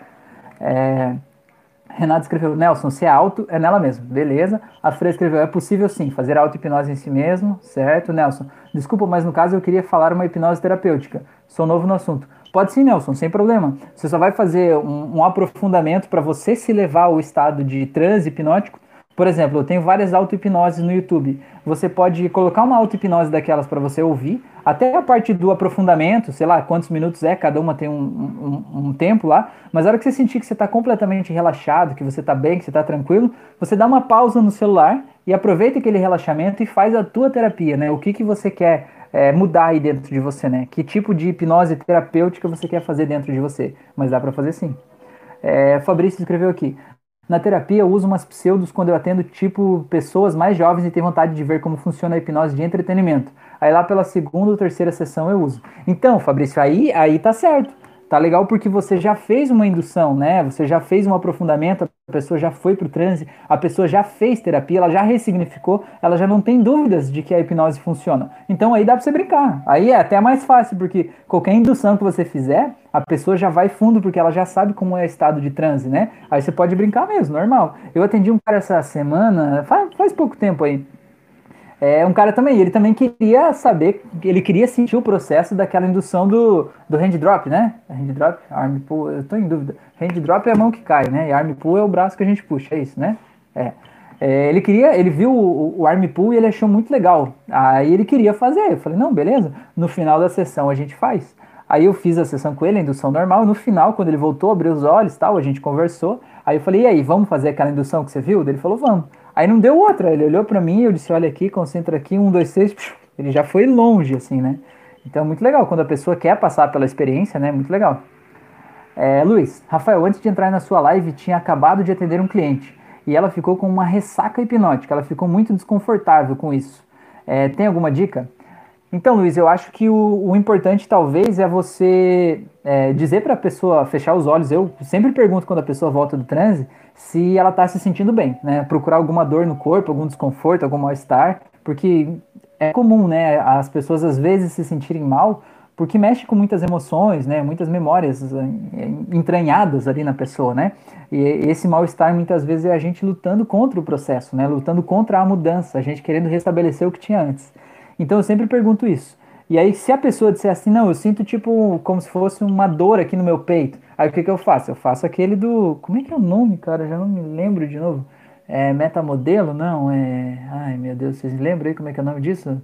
É, Renato escreveu, Nelson, se é alto, é nela mesmo. Beleza. A Freire escreveu, é possível sim, fazer auto-hipnose em si mesmo, certo, Nelson? Desculpa, mas no caso eu queria falar uma hipnose terapêutica. Sou novo no assunto. Pode sim, Nelson, sem problema. Você só vai fazer um, um aprofundamento para você se levar ao estado de transe hipnótico por exemplo, eu tenho várias auto-hipnoses no YouTube. Você pode colocar uma auto-hipnose daquelas para você ouvir, até a parte do aprofundamento, sei lá quantos minutos é, cada uma tem um, um, um tempo lá, mas a hora que você sentir que você está completamente relaxado, que você está bem, que você está tranquilo, você dá uma pausa no celular e aproveita aquele relaxamento e faz a tua terapia, né? O que, que você quer é, mudar aí dentro de você, né? Que tipo de hipnose terapêutica você quer fazer dentro de você? Mas dá para fazer sim. É, Fabrício escreveu aqui. Na terapia, eu uso umas pseudos quando eu atendo, tipo, pessoas mais jovens e tenho vontade de ver como funciona a hipnose de entretenimento. Aí lá pela segunda ou terceira sessão eu uso. Então, Fabrício, aí, aí tá certo. Tá legal porque você já fez uma indução, né? Você já fez um aprofundamento, a pessoa já foi pro transe, a pessoa já fez terapia, ela já ressignificou, ela já não tem dúvidas de que a hipnose funciona. Então aí dá pra você brincar. Aí é até mais fácil, porque qualquer indução que você fizer, a pessoa já vai fundo porque ela já sabe como é o estado de transe, né? Aí você pode brincar mesmo, normal. Eu atendi um cara essa semana, faz, faz pouco tempo aí é um cara também, ele também queria saber, ele queria sentir o processo daquela indução do, do hand drop, né? Hand drop, arm pull, eu tô em dúvida. Hand drop é a mão que cai, né? E arm pull é o braço que a gente puxa, é isso, né? É. é ele queria, ele viu o, o arm pull e ele achou muito legal. Aí ele queria fazer. Eu falei, não, beleza. No final da sessão a gente faz. Aí eu fiz a sessão com ele, a indução normal. No final, quando ele voltou, abriu os olhos tal, a gente conversou. Aí eu falei, e aí, vamos fazer aquela indução que você viu? Ele falou, vamos. Aí não deu outra, ele olhou para mim, eu disse, olha aqui, concentra aqui, um, dois, três, ele já foi longe, assim, né? Então é muito legal, quando a pessoa quer passar pela experiência, né? Muito legal. É, Luiz, Rafael, antes de entrar na sua live, tinha acabado de atender um cliente e ela ficou com uma ressaca hipnótica, ela ficou muito desconfortável com isso. É, tem alguma dica? Então, Luiz, eu acho que o, o importante talvez é você é, dizer para a pessoa fechar os olhos. Eu sempre pergunto quando a pessoa volta do transe se ela está se sentindo bem, né? Procurar alguma dor no corpo, algum desconforto, algum mal-estar, porque é comum, né? As pessoas às vezes se sentirem mal porque mexe com muitas emoções, né? Muitas memórias é, entranhadas ali na pessoa, né? E esse mal-estar muitas vezes é a gente lutando contra o processo, né? Lutando contra a mudança, a gente querendo restabelecer o que tinha antes. Então eu sempre pergunto isso. E aí, se a pessoa disser assim, não, eu sinto tipo como se fosse uma dor aqui no meu peito, aí o que, que eu faço? Eu faço aquele do. Como é que é o nome, cara? Já não me lembro de novo. É metamodelo? Não, é. Ai meu Deus, vocês lembram aí como é que é o nome disso?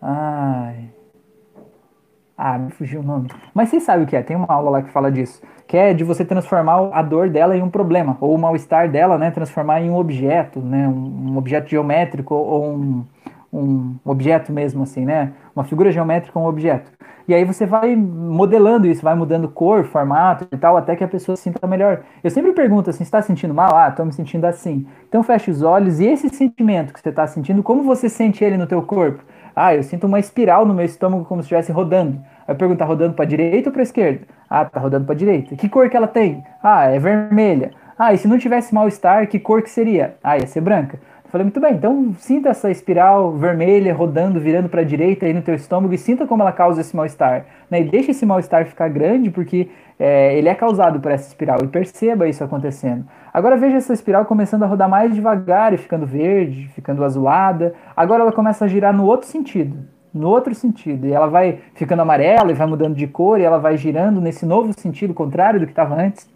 Ai. Ah, me fugiu o nome. Mas você sabe o que é, tem uma aula lá que fala disso. Que é de você transformar a dor dela em um problema, ou o mal-estar dela, né? Transformar em um objeto, né? Um objeto geométrico ou um, um objeto mesmo, assim, né? Uma figura geométrica um objeto. E aí você vai modelando isso, vai mudando cor, formato e tal, até que a pessoa se sinta melhor. Eu sempre pergunto assim, está sentindo mal? Ah, estou me sentindo assim. Então fecha os olhos e esse sentimento que você está sentindo, como você sente ele no teu corpo? Ah, eu sinto uma espiral no meu estômago como se estivesse rodando. Aí pergunta, tá rodando para direita ou para esquerda? Ah, tá rodando para direita. Que cor que ela tem? Ah, é vermelha. Ah, e se não tivesse mal-estar, que cor que seria? Ah, ia ser branca. Falei, muito bem, então sinta essa espiral vermelha rodando, virando para a direita aí no teu estômago e sinta como ela causa esse mal-estar. Né? E deixa esse mal-estar ficar grande porque é, ele é causado por essa espiral e perceba isso acontecendo. Agora veja essa espiral começando a rodar mais devagar e ficando verde, ficando azulada. Agora ela começa a girar no outro sentido, no outro sentido. E ela vai ficando amarela e vai mudando de cor e ela vai girando nesse novo sentido contrário do que estava antes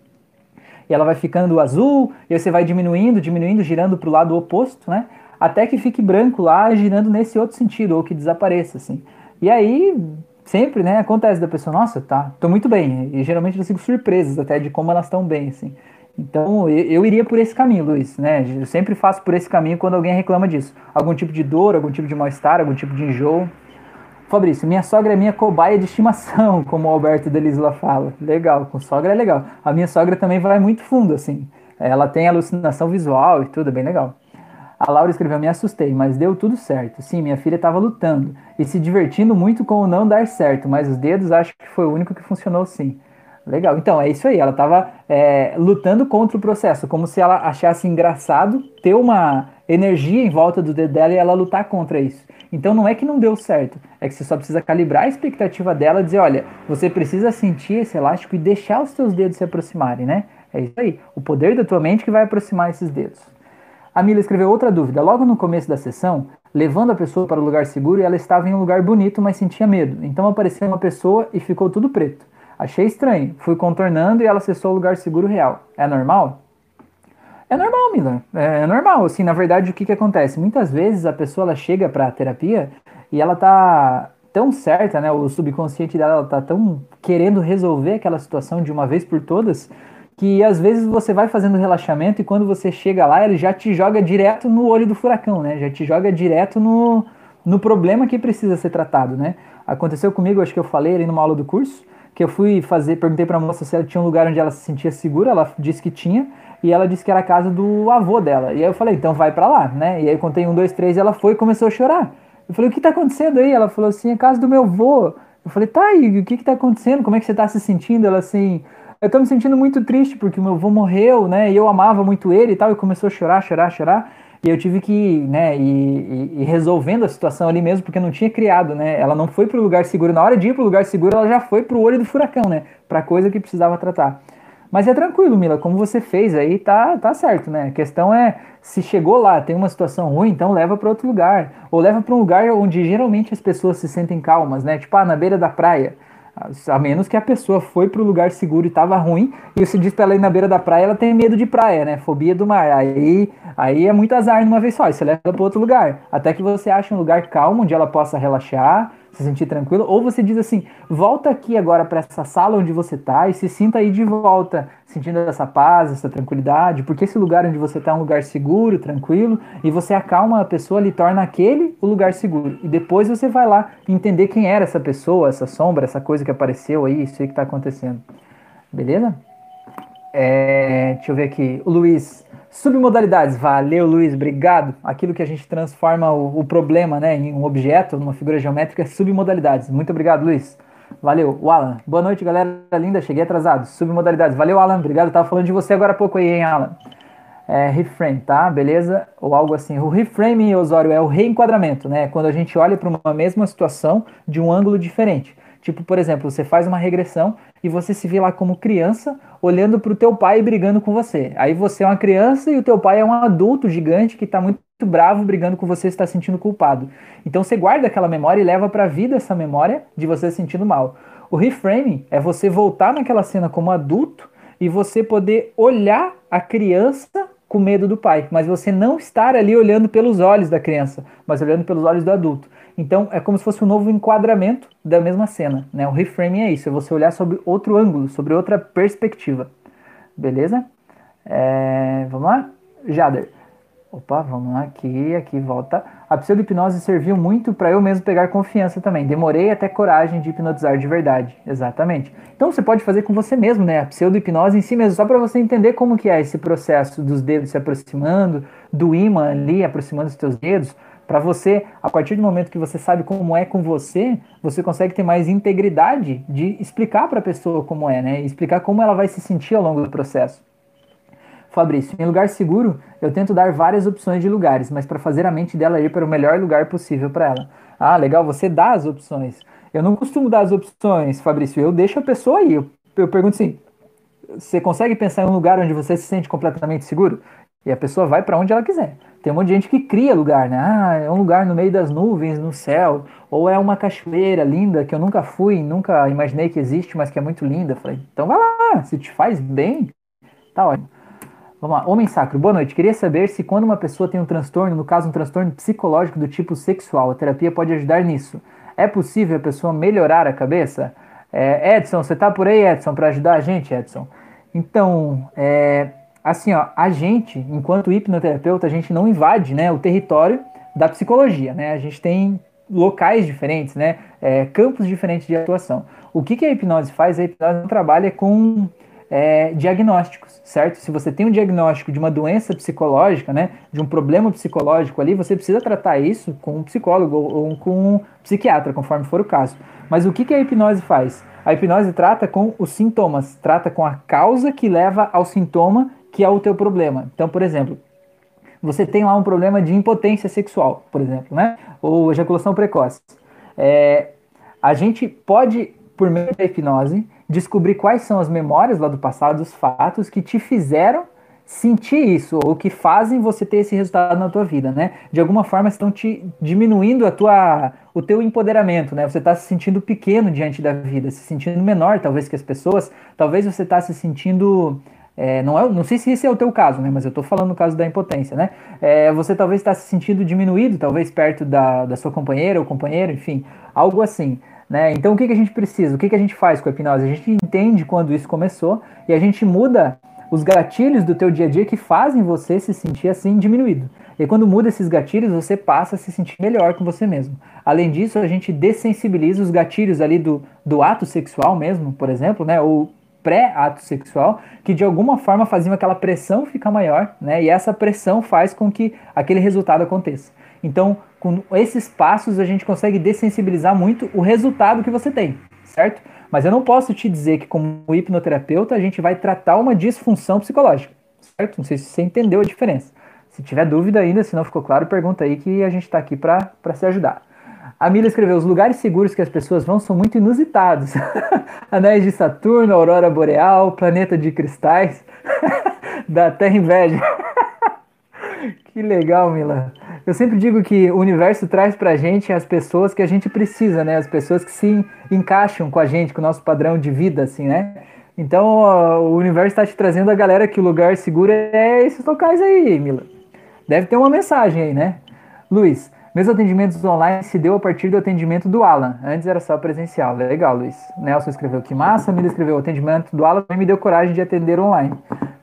e ela vai ficando azul, e você vai diminuindo, diminuindo, girando para o lado oposto, né? Até que fique branco lá, girando nesse outro sentido, ou que desapareça, assim. E aí, sempre, né, acontece da pessoa, nossa, tá, tô muito bem. E geralmente eu fico surpresas até de como elas estão bem, assim. Então, eu, eu, iria por esse caminho, Luiz, né? Eu sempre faço por esse caminho quando alguém reclama disso. Algum tipo de dor, algum tipo de mal-estar, algum tipo de enjoo. Fabrício, minha sogra é minha cobaia de estimação, como o Alberto Delisla fala. Legal, com sogra é legal. A minha sogra também vai muito fundo, assim. Ela tem alucinação visual e tudo, bem legal. A Laura escreveu: Me assustei, mas deu tudo certo. Sim, minha filha estava lutando e se divertindo muito com o não dar certo, mas os dedos acho que foi o único que funcionou sim. Legal, então é isso aí. Ela estava é, lutando contra o processo, como se ela achasse engraçado ter uma energia em volta do dedo dela e ela lutar contra isso. Então não é que não deu certo, é que você só precisa calibrar a expectativa dela e dizer, olha, você precisa sentir esse elástico e deixar os seus dedos se aproximarem, né? É isso aí, o poder da tua mente que vai aproximar esses dedos. A Mila escreveu outra dúvida. Logo no começo da sessão, levando a pessoa para o lugar seguro ela estava em um lugar bonito, mas sentia medo. Então apareceu uma pessoa e ficou tudo preto. Achei estranho. Fui contornando e ela acessou o lugar seguro real. É normal? É normal, Mila. É, é, normal. Assim, na verdade, o que, que acontece? Muitas vezes a pessoa ela chega para a terapia e ela tá tão certa, né? O subconsciente dela tá tão querendo resolver aquela situação de uma vez por todas que às vezes você vai fazendo relaxamento e quando você chega lá, ele já te joga direto no olho do furacão, né? Já te joga direto no, no problema que precisa ser tratado, né? Aconteceu comigo, acho que eu falei ali numa aula do curso, que eu fui fazer, perguntei para a moça se ela tinha um lugar onde ela se sentia segura, ela disse que tinha, e ela disse que era a casa do avô dela. E aí eu falei, então vai para lá, né? E aí eu contei um, dois, três, e ela foi e começou a chorar. Eu falei, o que tá acontecendo aí? Ela falou assim, é a casa do meu avô. Eu falei, tá, e o que que tá acontecendo? Como é que você tá se sentindo? Ela assim, eu tô me sentindo muito triste porque o meu avô morreu, né? E eu amava muito ele e tal, e começou a chorar, chorar, chorar. E eu tive que, né, ir, ir, resolvendo a situação ali mesmo, porque não tinha criado, né? Ela não foi pro lugar seguro. Na hora de ir pro lugar seguro, ela já foi pro olho do furacão, né? Pra coisa que precisava tratar. Mas é tranquilo, Mila, como você fez aí, tá, tá certo, né? A questão é se chegou lá, tem uma situação ruim, então leva para outro lugar. Ou leva para um lugar onde geralmente as pessoas se sentem calmas, né? Tipo, ah, na beira da praia. A menos que a pessoa foi para o lugar seguro e estava ruim, e você diz para ela ir na beira da praia, ela tem medo de praia, né? Fobia do mar. Aí, aí é muito azar numa vez só, você leva para outro lugar. Até que você ache um lugar calmo onde ela possa relaxar, se sentir tranquilo, ou você diz assim: volta aqui agora para essa sala onde você está e se sinta aí de volta, sentindo essa paz, essa tranquilidade, porque esse lugar onde você está é um lugar seguro, tranquilo, e você acalma a pessoa, lhe torna aquele o lugar seguro. E depois você vai lá entender quem era essa pessoa, essa sombra, essa coisa que apareceu aí, isso aí que está acontecendo. Beleza? É, deixa eu ver aqui. O Luiz Submodalidades, valeu Luiz, obrigado. Aquilo que a gente transforma o, o, problema né, em um objeto, numa figura geométrica, é submodalidades. Muito obrigado, Luiz. Valeu. O Alan, boa noite, galera linda, cheguei atrasado. Submodalidades, valeu, Alan, obrigado. Tava falando de você agora há pouco aí, hein, Alan. É, reframe, tá? Beleza? Ou algo assim. O reframe, Osório, é o reenquadramento, né? Quando a gente olha para uma mesma situação de um ângulo diferente. Tipo, por exemplo, você faz uma regressão e você se vê lá como criança olhando para o teu pai brigando com você. Aí você é uma criança e o teu pai é um adulto gigante que está muito bravo brigando com você, está sentindo culpado. Então você guarda aquela memória e leva para a vida essa memória de você se sentindo mal. O reframing é você voltar naquela cena como adulto e você poder olhar a criança com medo do pai, mas você não estar ali olhando pelos olhos da criança, mas olhando pelos olhos do adulto. Então é como se fosse um novo enquadramento da mesma cena, né? O reframing é isso, é você olhar sobre outro ângulo, sobre outra perspectiva. Beleza? É, vamos lá? Jader. Opa, vamos lá aqui, aqui volta. A pseudo-hipnose serviu muito para eu mesmo pegar confiança também. Demorei até coragem de hipnotizar de verdade. Exatamente. Então você pode fazer com você mesmo, né? A pseudo-hipnose em si mesmo, só para você entender como que é esse processo dos dedos se aproximando, do imã ali aproximando os teus dedos, para você, a partir do momento que você sabe como é com você, você consegue ter mais integridade de explicar para a pessoa como é, né? Explicar como ela vai se sentir ao longo do processo. Fabrício, em lugar seguro, eu tento dar várias opções de lugares, mas para fazer a mente dela ir para o melhor lugar possível para ela. Ah, legal, você dá as opções. Eu não costumo dar as opções, Fabrício, eu deixo a pessoa aí. Eu, eu pergunto assim: você consegue pensar em um lugar onde você se sente completamente seguro? E a pessoa vai para onde ela quiser. Tem um monte de gente que cria lugar, né? Ah, é um lugar no meio das nuvens, no céu, ou é uma cachoeira linda que eu nunca fui, nunca imaginei que existe, mas que é muito linda. Falei, então vai lá, se te faz bem, tá ótimo. Vamos lá, homem sacro, boa noite. Queria saber se quando uma pessoa tem um transtorno, no caso um transtorno psicológico do tipo sexual, a terapia pode ajudar nisso. É possível a pessoa melhorar a cabeça? É, Edson, você tá por aí, Edson, para ajudar a gente, Edson? Então, é, assim, ó, a gente, enquanto hipnoterapeuta, a gente não invade né, o território da psicologia, né? A gente tem locais diferentes, né? É, campos diferentes de atuação. O que, que a hipnose faz? A hipnose trabalha com é, diagnósticos, certo? Se você tem um diagnóstico de uma doença psicológica, né, de um problema psicológico ali, você precisa tratar isso com um psicólogo ou com um psiquiatra, conforme for o caso. Mas o que, que a hipnose faz? A hipnose trata com os sintomas, trata com a causa que leva ao sintoma que é o teu problema. Então, por exemplo, você tem lá um problema de impotência sexual, por exemplo, né? Ou ejaculação precoce. É, a gente pode, por meio da hipnose, descobrir quais são as memórias lá do passado, os fatos que te fizeram sentir isso, ou que fazem você ter esse resultado na tua vida, né? De alguma forma estão te diminuindo a tua, o teu empoderamento, né? Você está se sentindo pequeno diante da vida, se sentindo menor, talvez, que as pessoas, talvez você está se sentindo é, não, é, não sei se esse é o teu caso, né? Mas eu estou falando no caso da impotência, né? É, você talvez está se sentindo diminuído, talvez perto da, da sua companheira ou companheiro, enfim, algo assim. Né? Então o que, que a gente precisa? O que, que a gente faz com a hipnose? A gente entende quando isso começou e a gente muda os gatilhos do teu dia a dia que fazem você se sentir assim diminuído. E quando muda esses gatilhos, você passa a se sentir melhor com você mesmo. Além disso, a gente dessensibiliza os gatilhos ali do, do ato sexual mesmo, por exemplo, né? Ou pré-ato sexual, que de alguma forma faziam aquela pressão ficar maior, né? E essa pressão faz com que aquele resultado aconteça. Então, com esses passos, a gente consegue dessensibilizar muito o resultado que você tem, certo? Mas eu não posso te dizer que, como hipnoterapeuta, a gente vai tratar uma disfunção psicológica, certo? Não sei se você entendeu a diferença. Se tiver dúvida ainda, se não ficou claro, pergunta aí que a gente está aqui para se ajudar. A Mila escreveu: os lugares seguros que as pessoas vão são muito inusitados. Anéis de Saturno, Aurora Boreal, planeta de cristais, da Terra Inveja. que legal, Mila. Eu sempre digo que o universo traz pra gente as pessoas que a gente precisa, né? As pessoas que se encaixam com a gente, com o nosso padrão de vida, assim, né? Então, o universo está te trazendo a galera que o lugar seguro é esses locais aí, Mila. Deve ter uma mensagem aí, né? Luiz, meus atendimentos online se deu a partir do atendimento do Alan. Antes era só presencial. Legal, Luiz. Nelson escreveu que massa. Mila escreveu o atendimento do Alan também me deu coragem de atender online.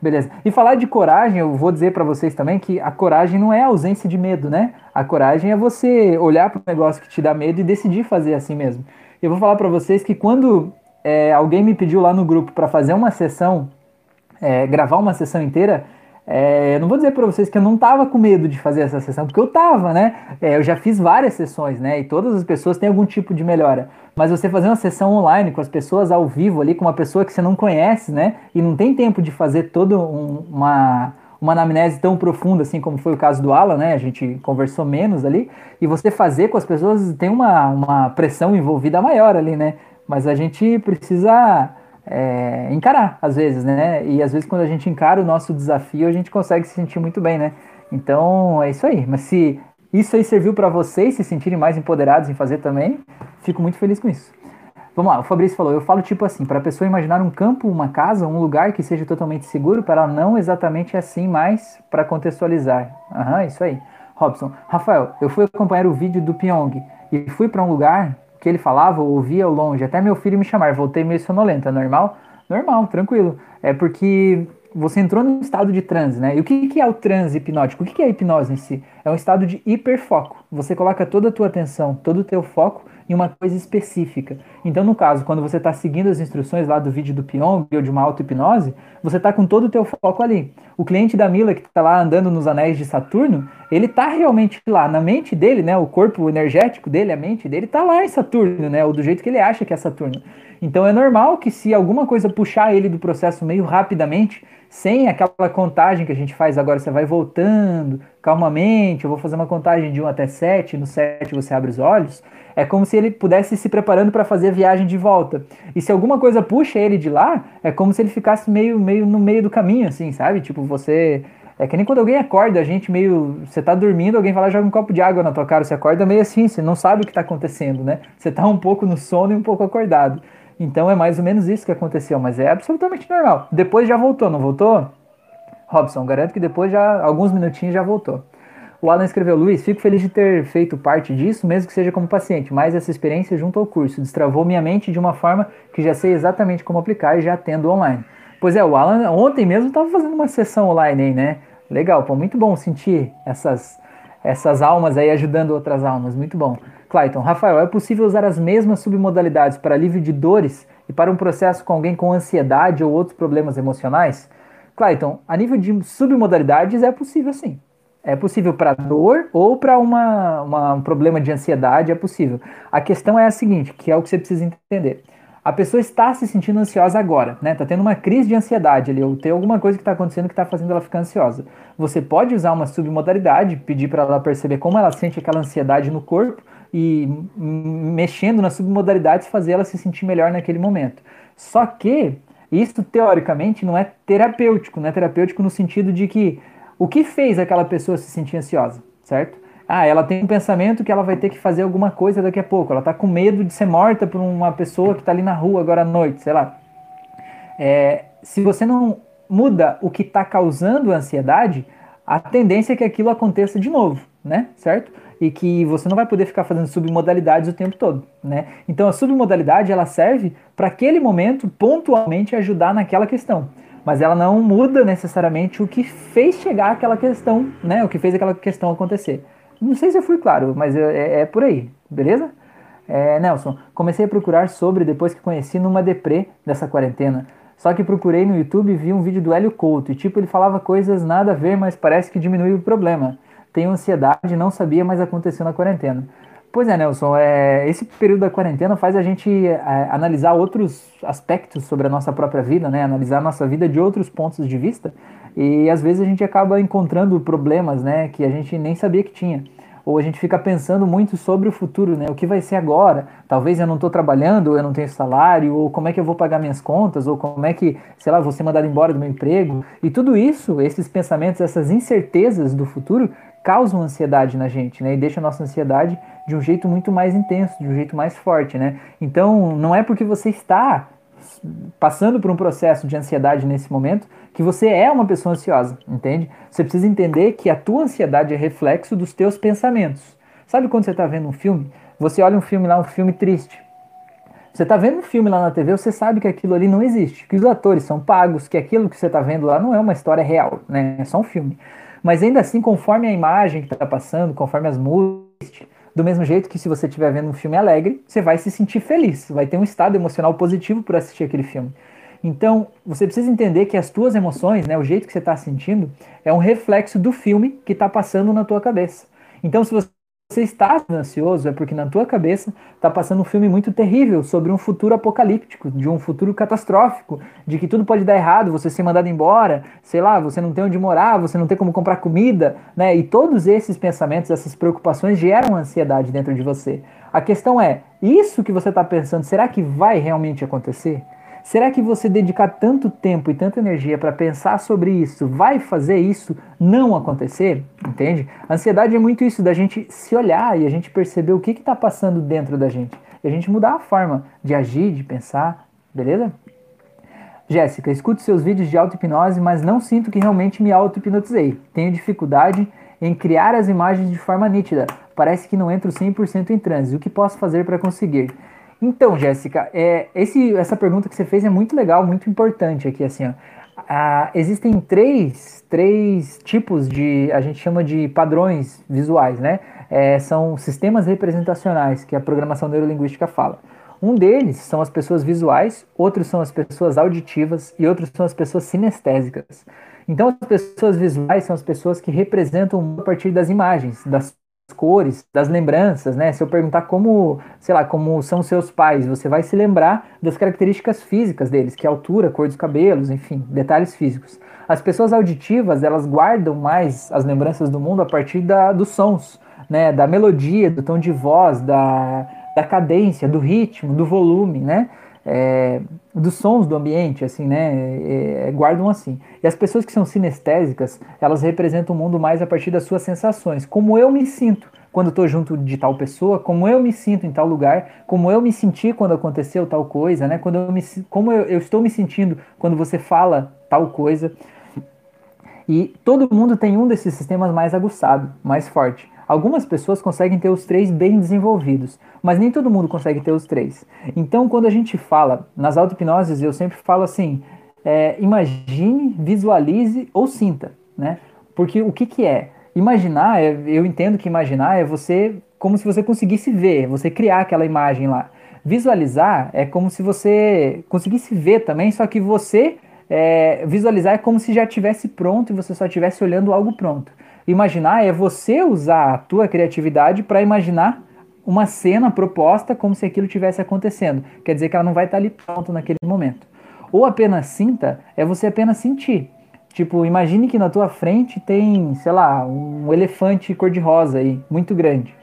Beleza. E falar de coragem, eu vou dizer para vocês também que a coragem não é ausência de medo, né? A coragem é você olhar para o negócio que te dá medo e decidir fazer assim mesmo. Eu vou falar para vocês que quando é, alguém me pediu lá no grupo para fazer uma sessão, é, gravar uma sessão inteira, é, eu não vou dizer para vocês que eu não tava com medo de fazer essa sessão, porque eu tava, né? É, eu já fiz várias sessões, né? E todas as pessoas têm algum tipo de melhora. Mas você fazer uma sessão online com as pessoas ao vivo ali, com uma pessoa que você não conhece, né? E não tem tempo de fazer toda um, uma, uma anamnese tão profunda assim como foi o caso do Alan, né? A gente conversou menos ali. E você fazer com as pessoas tem uma, uma pressão envolvida maior ali, né? Mas a gente precisa é, encarar, às vezes, né? E às vezes quando a gente encara o nosso desafio, a gente consegue se sentir muito bem, né? Então é isso aí. Mas se isso aí serviu para vocês se sentirem mais empoderados em fazer também, fico muito feliz com isso. Vamos lá, o Fabrício falou, eu falo tipo assim, para a pessoa imaginar um campo, uma casa, um lugar que seja totalmente seguro, para ela não exatamente assim, mas para contextualizar. Aham, uhum, isso aí. Robson, Rafael, eu fui acompanhar o vídeo do Pyong e fui para um lugar que ele falava, ouvia ao longe, até meu filho me chamar, voltei meio sonolenta, normal? Normal, tranquilo. É porque você entrou num estado de transe, né? E o que, que é o transe hipnótico? O que, que é a hipnose em si? É um estado de hiperfoco. Você coloca toda a tua atenção, todo o teu foco em uma coisa específica. Então, no caso, quando você está seguindo as instruções lá do vídeo do Pyong ou de uma auto-hipnose, você está com todo o teu foco ali. O cliente da Mila que está lá andando nos anéis de Saturno, ele está realmente lá, na mente dele, né? O corpo energético dele, a mente dele, está lá em Saturno, né? Ou do jeito que ele acha que é Saturno. Então é normal que se alguma coisa puxar ele do processo meio rapidamente, sem aquela contagem que a gente faz agora, você vai voltando calmamente, eu vou fazer uma contagem de 1 até 7, no 7 você abre os olhos, é como se ele pudesse se preparando para fazer a viagem de volta. E se alguma coisa puxa ele de lá, é como se ele ficasse meio, meio no meio do caminho, assim, sabe? Tipo, você. É que nem quando alguém acorda, a gente meio. Você tá dormindo, alguém vai lá joga um copo de água na tua cara, você acorda meio assim, você não sabe o que tá acontecendo, né? Você tá um pouco no sono e um pouco acordado. Então é mais ou menos isso que aconteceu, mas é absolutamente normal. Depois já voltou, não voltou? Robson, garanto que depois já, alguns minutinhos já voltou. O Alan escreveu, Luiz, fico feliz de ter feito parte disso, mesmo que seja como paciente, mas essa experiência junto ao curso destravou minha mente de uma forma que já sei exatamente como aplicar e já atendo online. Pois é, o Alan ontem mesmo estava fazendo uma sessão online aí, né? Legal, pô, muito bom sentir essas, essas almas aí ajudando outras almas, muito bom. Clayton, Rafael, é possível usar as mesmas submodalidades para alívio de dores e para um processo com alguém com ansiedade ou outros problemas emocionais? Clayton, a nível de submodalidades é possível sim. É possível para dor ou para uma, uma, um problema de ansiedade, é possível. A questão é a seguinte, que é o que você precisa entender. A pessoa está se sentindo ansiosa agora, né? Tá tendo uma crise de ansiedade ali, ou tem alguma coisa que está acontecendo que está fazendo ela ficar ansiosa. Você pode usar uma submodalidade, pedir para ela perceber como ela sente aquela ansiedade no corpo e mexendo nas submodalidades fazer ela se sentir melhor naquele momento. Só que isso teoricamente não é terapêutico, não é terapêutico no sentido de que o que fez aquela pessoa se sentir ansiosa, certo? Ah, ela tem um pensamento que ela vai ter que fazer alguma coisa daqui a pouco. Ela está com medo de ser morta por uma pessoa que está ali na rua agora à noite, sei lá. É, se você não muda o que está causando a ansiedade, a tendência é que aquilo aconteça de novo, né? Certo? e que você não vai poder ficar fazendo submodalidades o tempo todo, né? Então a submodalidade ela serve para aquele momento pontualmente ajudar naquela questão, mas ela não muda necessariamente o que fez chegar aquela questão, né? O que fez aquela questão acontecer. Não sei se eu fui claro, mas é, é por aí, beleza? É, Nelson, comecei a procurar sobre depois que conheci numa deprê dessa quarentena. Só que procurei no YouTube e vi um vídeo do Hélio Couto e tipo ele falava coisas nada a ver, mas parece que diminuiu o problema tenho ansiedade, não sabia, mas aconteceu na quarentena. Pois é, Nelson, é, esse período da quarentena faz a gente é, analisar outros aspectos sobre a nossa própria vida, né? Analisar a nossa vida de outros pontos de vista e às vezes a gente acaba encontrando problemas, né? Que a gente nem sabia que tinha. Ou a gente fica pensando muito sobre o futuro, né? O que vai ser agora? Talvez eu não estou trabalhando, ou eu não tenho salário, ou como é que eu vou pagar minhas contas, ou como é que, sei lá, vou ser mandado embora do meu emprego. E tudo isso, esses pensamentos, essas incertezas do futuro, causam ansiedade na gente, né? E deixa a nossa ansiedade de um jeito muito mais intenso, de um jeito mais forte, né? Então, não é porque você está passando por um processo de ansiedade nesse momento que você é uma pessoa ansiosa, entende? Você precisa entender que a tua ansiedade é reflexo dos teus pensamentos. Sabe quando você está vendo um filme? Você olha um filme lá, um filme triste. Você está vendo um filme lá na TV, você sabe que aquilo ali não existe, que os atores são pagos, que aquilo que você está vendo lá não é uma história real, né? É só um filme. Mas ainda assim, conforme a imagem que está passando, conforme as músicas, do mesmo jeito que se você estiver vendo um filme alegre, você vai se sentir feliz, vai ter um estado emocional positivo por assistir aquele filme. Então, você precisa entender que as tuas emoções, né, o jeito que você está sentindo, é um reflexo do filme que está passando na tua cabeça. Então, se você você está ansioso é porque na tua cabeça está passando um filme muito terrível sobre um futuro apocalíptico, de um futuro catastrófico, de que tudo pode dar errado, você ser mandado embora, sei lá, você não tem onde morar, você não tem como comprar comida, né? E todos esses pensamentos, essas preocupações geram ansiedade dentro de você. A questão é, isso que você está pensando, será que vai realmente acontecer? Será que você dedicar tanto tempo e tanta energia para pensar sobre isso vai fazer isso não acontecer? Entende? A ansiedade é muito isso da gente se olhar e a gente perceber o que está passando dentro da gente. e a gente mudar a forma de agir, de pensar, beleza? Jéssica, escuto seus vídeos de auto-hipnose, mas não sinto que realmente me auto-hipnotizei. Tenho dificuldade em criar as imagens de forma nítida. Parece que não entro 100% em transe. O que posso fazer para conseguir? Então, Jéssica, é, esse, essa pergunta que você fez é muito legal, muito importante aqui, assim, ó. Ah, existem três, três tipos de, a gente chama de padrões visuais, né? É, são sistemas representacionais que a programação neurolinguística fala. Um deles são as pessoas visuais, outros são as pessoas auditivas e outros são as pessoas sinestésicas. Então, as pessoas visuais são as pessoas que representam a partir das imagens, das cores, das lembranças, né? Se eu perguntar como, sei lá, como são seus pais, você vai se lembrar das características físicas deles, que é altura, cor dos cabelos, enfim, detalhes físicos. As pessoas auditivas, elas guardam mais as lembranças do mundo a partir da, dos sons, né? Da melodia, do tom de voz, da da cadência, do ritmo, do volume, né? É, dos sons do ambiente, assim, né? É, é, guardam assim. E as pessoas que são sinestésicas, elas representam o mundo mais a partir das suas sensações. Como eu me sinto quando estou junto de tal pessoa, como eu me sinto em tal lugar, como eu me senti quando aconteceu tal coisa, né? Quando eu me, como eu, eu estou me sentindo quando você fala tal coisa. E todo mundo tem um desses sistemas mais aguçado, mais forte. Algumas pessoas conseguem ter os três bem desenvolvidos, mas nem todo mundo consegue ter os três. Então, quando a gente fala nas auto-hipnoses, eu sempre falo assim: é, imagine, visualize ou sinta, né? Porque o que, que é? Imaginar, é, eu entendo que imaginar é você como se você conseguisse ver, você criar aquela imagem lá. Visualizar é como se você conseguisse ver também, só que você é, visualizar é como se já tivesse pronto e você só estivesse olhando algo pronto. Imaginar é você usar a tua criatividade para imaginar uma cena proposta como se aquilo tivesse acontecendo. Quer dizer que ela não vai estar ali pronto naquele momento. Ou apenas sinta é você apenas sentir. Tipo, imagine que na tua frente tem, sei lá, um elefante cor-de-rosa aí, muito grande.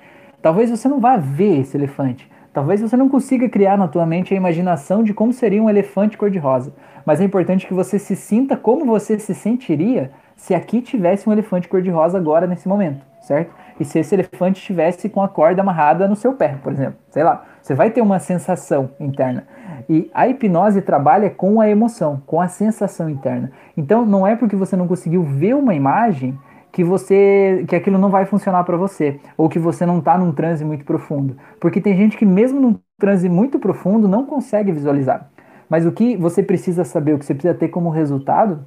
Talvez você não vá ver esse elefante. Talvez você não consiga criar na tua mente a imaginação de como seria um elefante cor-de-rosa. Mas é importante que você se sinta como você se sentiria se aqui tivesse um elefante cor-de-rosa agora nesse momento, certo? E se esse elefante estivesse com a corda amarrada no seu pé, por exemplo, sei lá, você vai ter uma sensação interna. E a hipnose trabalha com a emoção, com a sensação interna. Então não é porque você não conseguiu ver uma imagem que você que aquilo não vai funcionar para você ou que você não está num transe muito profundo, porque tem gente que mesmo num transe muito profundo não consegue visualizar. Mas o que você precisa saber, o que você precisa ter como resultado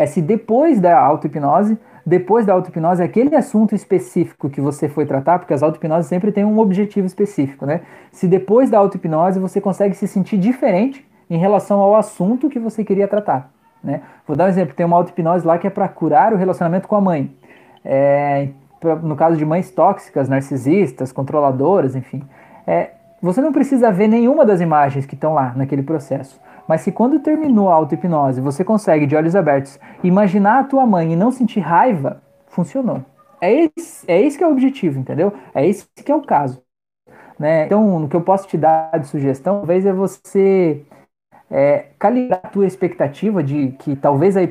é se depois da auto-hipnose, depois da auto-hipnose, aquele assunto específico que você foi tratar, porque as auto-hipnoses sempre têm um objetivo específico, né? Se depois da auto-hipnose você consegue se sentir diferente em relação ao assunto que você queria tratar, né? Vou dar um exemplo, tem uma auto-hipnose lá que é para curar o relacionamento com a mãe. É, no caso de mães tóxicas, narcisistas, controladoras, enfim. É, você não precisa ver nenhuma das imagens que estão lá naquele processo. Mas se quando terminou a auto-hipnose você consegue, de olhos abertos, imaginar a tua mãe e não sentir raiva, funcionou. É esse, é esse que é o objetivo, entendeu? É esse que é o caso. Né? Então, o que eu posso te dar de sugestão, talvez é você é, calibrar a tua expectativa de que talvez, a,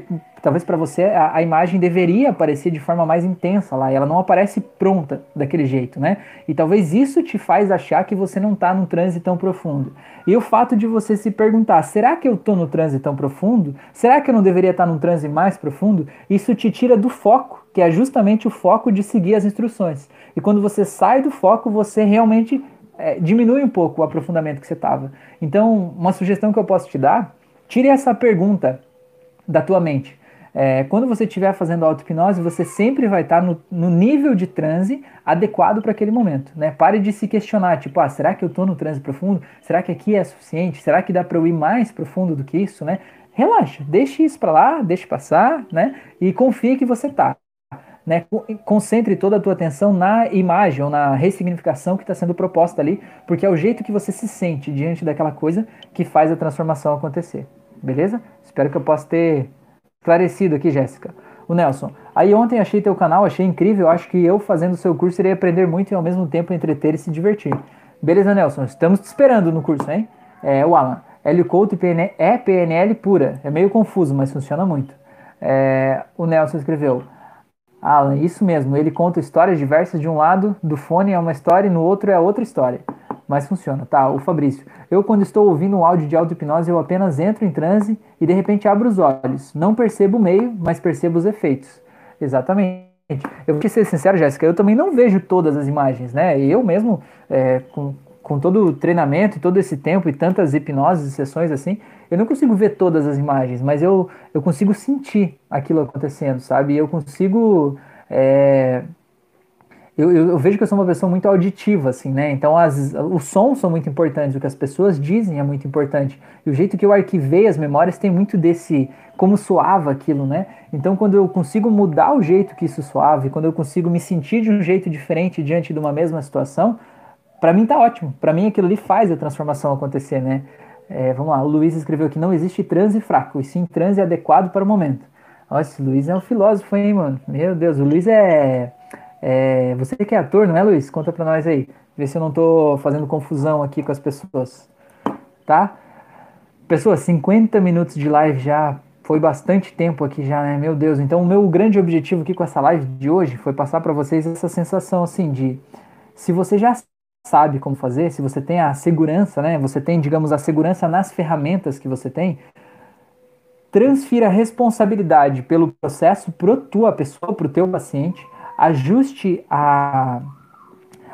talvez para você a, a, imagem deveria aparecer de forma mais intensa lá, e ela não aparece pronta daquele jeito, né? E talvez isso te faz achar que você não está num transe tão profundo. E o fato de você se perguntar, será que eu estou no transe tão profundo? Será que eu não deveria estar tá num transe mais profundo? Isso te tira do foco, que é justamente o foco de seguir as instruções. E quando você sai do foco, você realmente é, diminui um pouco o aprofundamento que você estava. Então, uma sugestão que eu posso te dar, tire essa pergunta da tua mente. É, quando você estiver fazendo auto-hipnose, você sempre vai estar no, no, nível de transe adequado para aquele momento. Né? Pare de se questionar, tipo, ah, será que eu estou no transe profundo? Será que aqui é suficiente? Será que dá para eu ir mais profundo do que isso? Né? Relaxa, deixe isso para lá, deixe passar, né? E confie que você está né, concentre toda a tua atenção na imagem ou na ressignificação que está sendo proposta ali, porque é o jeito que você se sente diante daquela coisa que faz a transformação acontecer. Beleza? Espero que eu possa ter esclarecido aqui, Jéssica. O Nelson, aí ontem achei teu canal, achei incrível, acho que eu fazendo o seu curso irei aprender muito e ao mesmo tempo entreter e se divertir. Beleza, Nelson? Estamos te esperando no curso, hein? É, o Alan, L Couto é PNL pura. É meio confuso, mas funciona muito. É, o Nelson escreveu, Alan, isso mesmo. Ele conta histórias diversas. De um lado do fone é uma história e no outro é outra história. mas funciona, tá? O Fabrício. Eu, quando estou ouvindo um áudio de auto-hipnose, eu apenas entro em transe e de repente abro os olhos. Não percebo o meio, mas percebo os efeitos. Exatamente. Eu vou te ser sincero, Jéssica, eu também não vejo todas as imagens, né? Eu mesmo, é, com, com todo o treinamento e todo esse tempo e tantas hipnoses e sessões assim, eu não consigo ver todas as imagens, mas eu, eu consigo sentir aquilo acontecendo, sabe? Eu consigo. É, eu, eu, eu, vejo que eu sou uma pessoa muito auditiva, assim, né? Então as, os sons são muito importantes, o que as pessoas dizem é muito importante. E o jeito que eu arquivei as memórias tem muito desse como soava aquilo, né? Então quando eu consigo mudar o jeito que isso soava, quando eu consigo me sentir de um jeito diferente diante de uma mesma situação, para mim tá ótimo. Para mim aquilo ali faz a transformação acontecer, né? É, vamos lá, o Luiz escreveu que não existe transe fraco, e sim transe adequado para o momento. Nossa, o Luiz é um filósofo, hein, mano? Meu Deus, o Luiz é é, você que é ator, não é, Luiz? Conta pra nós aí. Vê se eu não tô fazendo confusão aqui com as pessoas. Tá? Pessoas, 50 minutos de live já foi bastante tempo aqui já, né? Meu Deus. Então, o meu grande objetivo aqui com essa live de hoje foi passar para vocês essa sensação assim de se você já sabe como fazer, se você tem a segurança, né? Você tem, digamos, a segurança nas ferramentas que você tem, transfira a responsabilidade pelo processo para tua pessoa, para o teu paciente ajuste a,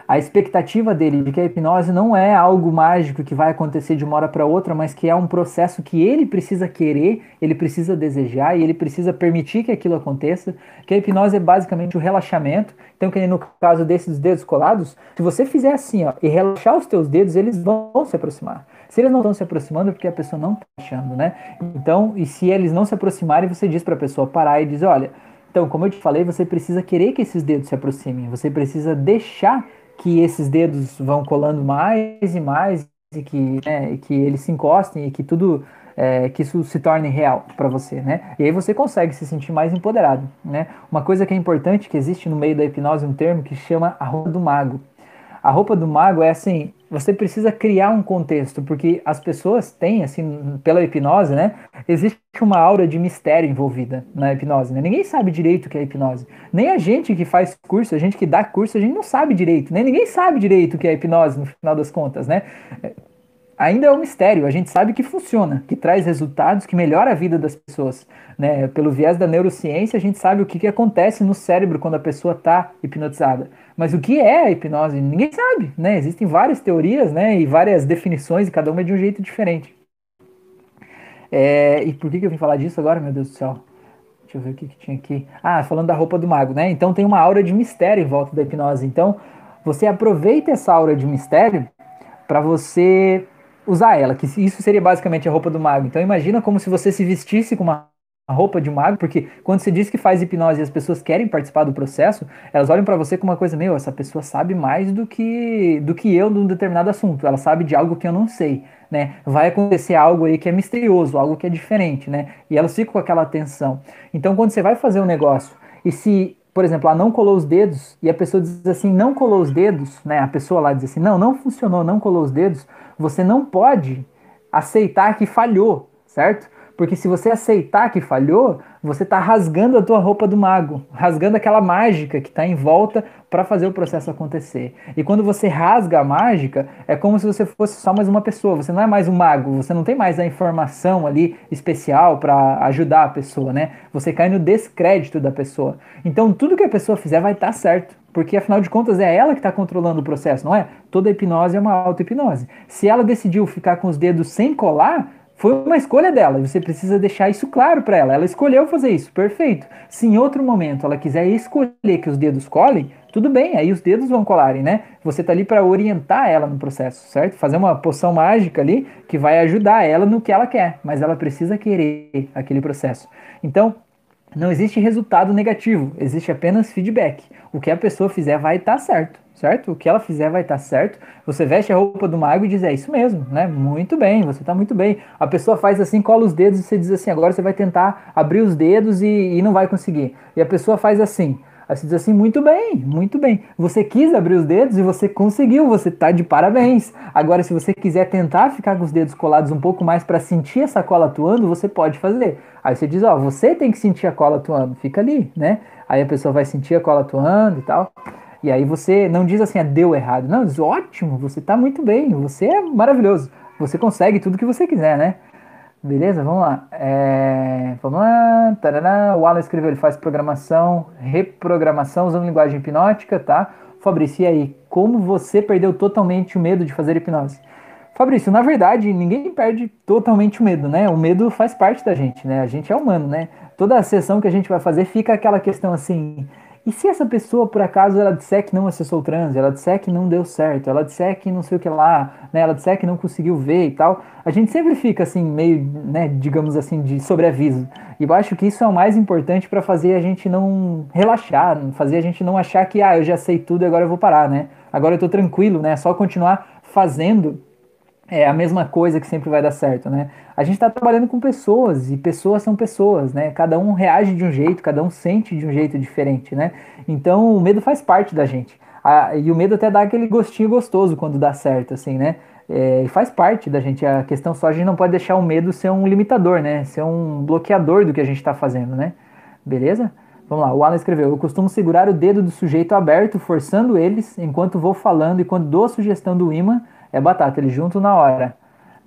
a expectativa dele de que a hipnose não é algo mágico que vai acontecer de uma hora para outra, mas que é um processo que ele precisa querer, ele precisa desejar e ele precisa permitir que aquilo aconteça. Que a hipnose é basicamente o relaxamento. Então, que no caso desses dedos colados, se você fizer assim ó, e relaxar os teus dedos, eles vão se aproximar. Se eles não estão se aproximando, é porque a pessoa não está achando, né? Então, e se eles não se aproximarem, você diz para a pessoa parar e diz: olha então, como eu te falei, você precisa querer que esses dedos se aproximem, você precisa deixar que esses dedos vão colando mais e mais e que, né, que eles se encostem e que tudo é, que isso se torne real para você, né? E aí você consegue se sentir mais empoderado, né? Uma coisa que é importante que existe no meio da hipnose um termo que chama a roupa do mago. A roupa do mago é assim, você precisa criar um contexto, porque as pessoas têm, assim, pela hipnose, né? Existe uma aura de mistério envolvida na hipnose, né? Ninguém sabe direito o que é hipnose. Nem a gente que faz curso, a gente que dá curso, a gente não sabe direito, né? Ninguém sabe direito o que é hipnose, no final das contas, né? ainda é um mistério. A gente sabe que funciona, que traz resultados, que melhora a vida das pessoas. Né? Pelo viés da neurociência, a gente sabe o que, que acontece no cérebro quando a pessoa está hipnotizada. Mas o que é a hipnose? Ninguém sabe. Né? Existem várias teorias né? e várias definições, e cada uma é de um jeito diferente. É... e por que, que eu vim falar disso agora, meu Deus do céu? Deixa eu ver o que, que tinha aqui. Ah, falando da roupa do mago, né? Então tem uma aura de mistério em volta da hipnose. Então, você aproveita essa aura de mistério para você usar ela, que isso seria basicamente a roupa do mago. Então imagina como se você se vestisse com uma roupa de mago, porque quando você diz que faz hipnose e as pessoas querem participar do processo, elas olham para você com uma coisa, meu, essa pessoa sabe mais do que do que eu num determinado assunto, ela sabe de algo que eu não sei, né? Vai acontecer algo aí que é misterioso, algo que é diferente, né? E elas ficam com aquela atenção. Então quando você vai fazer um negócio e se por exemplo, ela não colou os dedos e a pessoa diz assim, não colou os dedos, né? A pessoa lá diz assim, não, não funcionou, não colou os dedos. Você não pode aceitar que falhou, certo? Porque se você aceitar que falhou, você está rasgando a tua roupa do mago, rasgando aquela mágica que está em volta para fazer o processo acontecer. E quando você rasga a mágica, é como se você fosse só mais uma pessoa. Você não é mais um mago, você não tem mais a informação ali especial para ajudar a pessoa, né? Você cai no descrédito da pessoa. Então tudo que a pessoa fizer vai estar tá certo. Porque afinal de contas é ela que está controlando o processo, não é? Toda hipnose é uma auto-hipnose. Se ela decidiu ficar com os dedos sem colar, foi uma escolha dela, você precisa deixar isso claro para ela. Ela escolheu fazer isso, perfeito. Se em outro momento ela quiser escolher que os dedos colhem, tudo bem, aí os dedos vão colarem, né? Você tá ali para orientar ela no processo, certo? Fazer uma poção mágica ali que vai ajudar ela no que ela quer, mas ela precisa querer aquele processo. Então, não existe resultado negativo, existe apenas feedback. O que a pessoa fizer vai estar tá certo certo? O que ela fizer vai estar tá certo. Você veste a roupa do mago e diz, é isso mesmo, né? Muito bem, você está muito bem. A pessoa faz assim, cola os dedos e você diz assim, agora você vai tentar abrir os dedos e, e não vai conseguir. E a pessoa faz assim. Aí você diz assim, muito bem, muito bem. Você quis abrir os dedos e você conseguiu, você está de parabéns. Agora, se você quiser tentar ficar com os dedos colados um pouco mais para sentir essa cola atuando, você pode fazer. Aí você diz, ó, você tem que sentir a cola atuando, fica ali, né? Aí a pessoa vai sentir a cola atuando e tal. E aí você não diz assim, ah, deu errado. Não, diz, ótimo, você tá muito bem, você é maravilhoso. Você consegue tudo que você quiser, né? Beleza? Vamos lá. É... Vamos lá. Tarará. O Alan escreveu, ele faz programação, reprogramação usando linguagem hipnótica, tá? Fabrício, e aí? Como você perdeu totalmente o medo de fazer hipnose? Fabrício, na verdade, ninguém perde totalmente o medo, né? O medo faz parte da gente, né? A gente é humano, né? Toda a sessão que a gente vai fazer fica aquela questão assim, e se essa pessoa, por acaso, ela disser que não acessou o transe, ela disser que não deu certo, ela disser que não sei o que lá, né, ela disser que não conseguiu ver e tal, a gente sempre fica assim, meio, né, digamos assim, de sobreaviso. E eu acho que isso é o mais importante para fazer a gente não relaxar, fazer a gente não achar que, ah, eu já sei tudo e agora eu vou parar, né? Agora eu tô tranquilo, né? É só continuar fazendo é a mesma coisa que sempre vai dar certo, né? A gente está trabalhando com pessoas e pessoas são pessoas, né? Cada um reage de um jeito, cada um sente de um jeito diferente, né? Então o medo faz parte da gente. A, e o medo até dá aquele gostinho gostoso quando dá certo, assim, né? É, faz parte da gente. A questão só a gente não pode deixar o medo ser um limitador, né? Ser um bloqueador do que a gente está fazendo, né? Beleza? Vamos lá, o Alan escreveu: Eu costumo segurar o dedo do sujeito aberto, forçando eles enquanto vou falando, e quando dou a sugestão do imã, é batata, eles juntam na hora.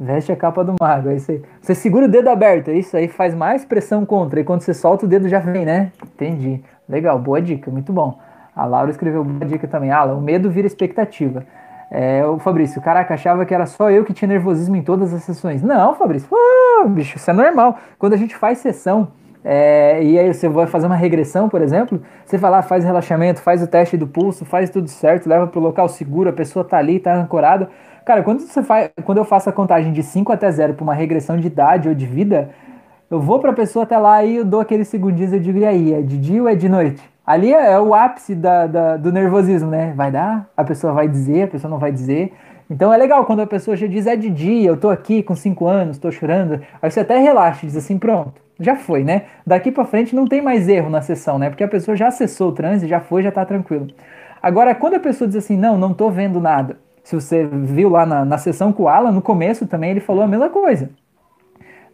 Veste a capa do mago. Aí você, você segura o dedo aberto, isso aí faz mais pressão contra. E quando você solta, o dedo já vem, né? Entendi. Legal, boa dica, muito bom. A Laura escreveu boa dica também. Ah, o medo vira expectativa. É, o Fabrício, caraca, achava que era só eu que tinha nervosismo em todas as sessões. Não, Fabrício, uh, bicho, isso é normal. Quando a gente faz sessão, é, e aí você vai fazer uma regressão, por exemplo, você vai lá, faz relaxamento, faz o teste do pulso, faz tudo certo, leva para o local seguro, a pessoa tá ali, tá ancorada. Cara, quando você faz, quando eu faço a contagem de 5 até 0 para uma regressão de idade ou de vida, eu vou para a pessoa até lá e eu dou aqueles segundinhos e digo, e aí, é de dia ou é de noite? Ali é o ápice da, da, do nervosismo, né? Vai dar, a pessoa vai dizer, a pessoa não vai dizer. Então é legal quando a pessoa já diz, é de dia, eu tô aqui com 5 anos, tô chorando. Aí você até relaxa, diz assim, pronto, já foi, né? Daqui para frente não tem mais erro na sessão, né? Porque a pessoa já acessou o transe, já foi, já tá tranquilo. Agora, quando a pessoa diz assim, não, não tô vendo nada, se você viu lá na, na sessão com o Alan, no começo também ele falou a mesma coisa.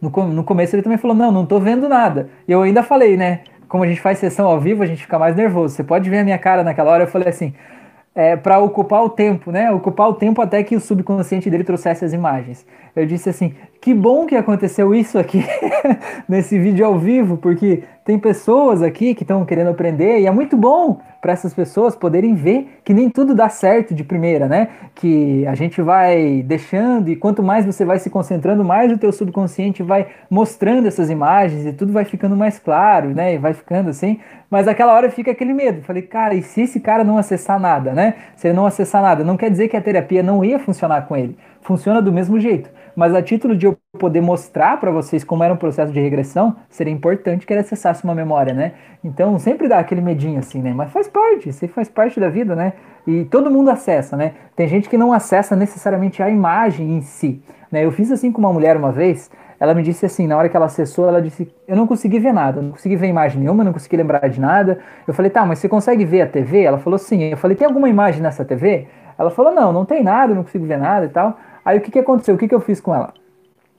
No, no começo ele também falou, não, não tô vendo nada. E eu ainda falei, né? Como a gente faz sessão ao vivo, a gente fica mais nervoso. Você pode ver a minha cara naquela hora, eu falei assim, é, para ocupar o tempo, né? Ocupar o tempo até que o subconsciente dele trouxesse as imagens. Eu disse assim: que bom que aconteceu isso aqui nesse vídeo ao vivo, porque tem pessoas aqui que estão querendo aprender e é muito bom para essas pessoas poderem ver que nem tudo dá certo de primeira, né? Que a gente vai deixando e quanto mais você vai se concentrando, mais o teu subconsciente vai mostrando essas imagens e tudo vai ficando mais claro, né? E vai ficando assim. Mas aquela hora fica aquele medo. Falei, cara, e se esse cara não acessar nada, né? Se ele não acessar nada, não quer dizer que a terapia não ia funcionar com ele. Funciona do mesmo jeito mas a título de eu poder mostrar para vocês como era um processo de regressão, seria importante que ele acessasse uma memória, né? Então sempre dá aquele medinho assim, né? Mas faz parte, isso faz parte da vida, né? E todo mundo acessa, né? Tem gente que não acessa necessariamente a imagem em si, né? Eu fiz assim com uma mulher uma vez, ela me disse assim, na hora que ela acessou, ela disse: Eu não consegui ver nada, não consegui ver imagem nenhuma, não consegui lembrar de nada. Eu falei: Tá, mas você consegue ver a TV? Ela falou: Sim. Eu falei: Tem alguma imagem nessa TV? Ela falou: Não, não tem nada, não consigo ver nada e tal. Aí o que, que aconteceu? O que, que eu fiz com ela?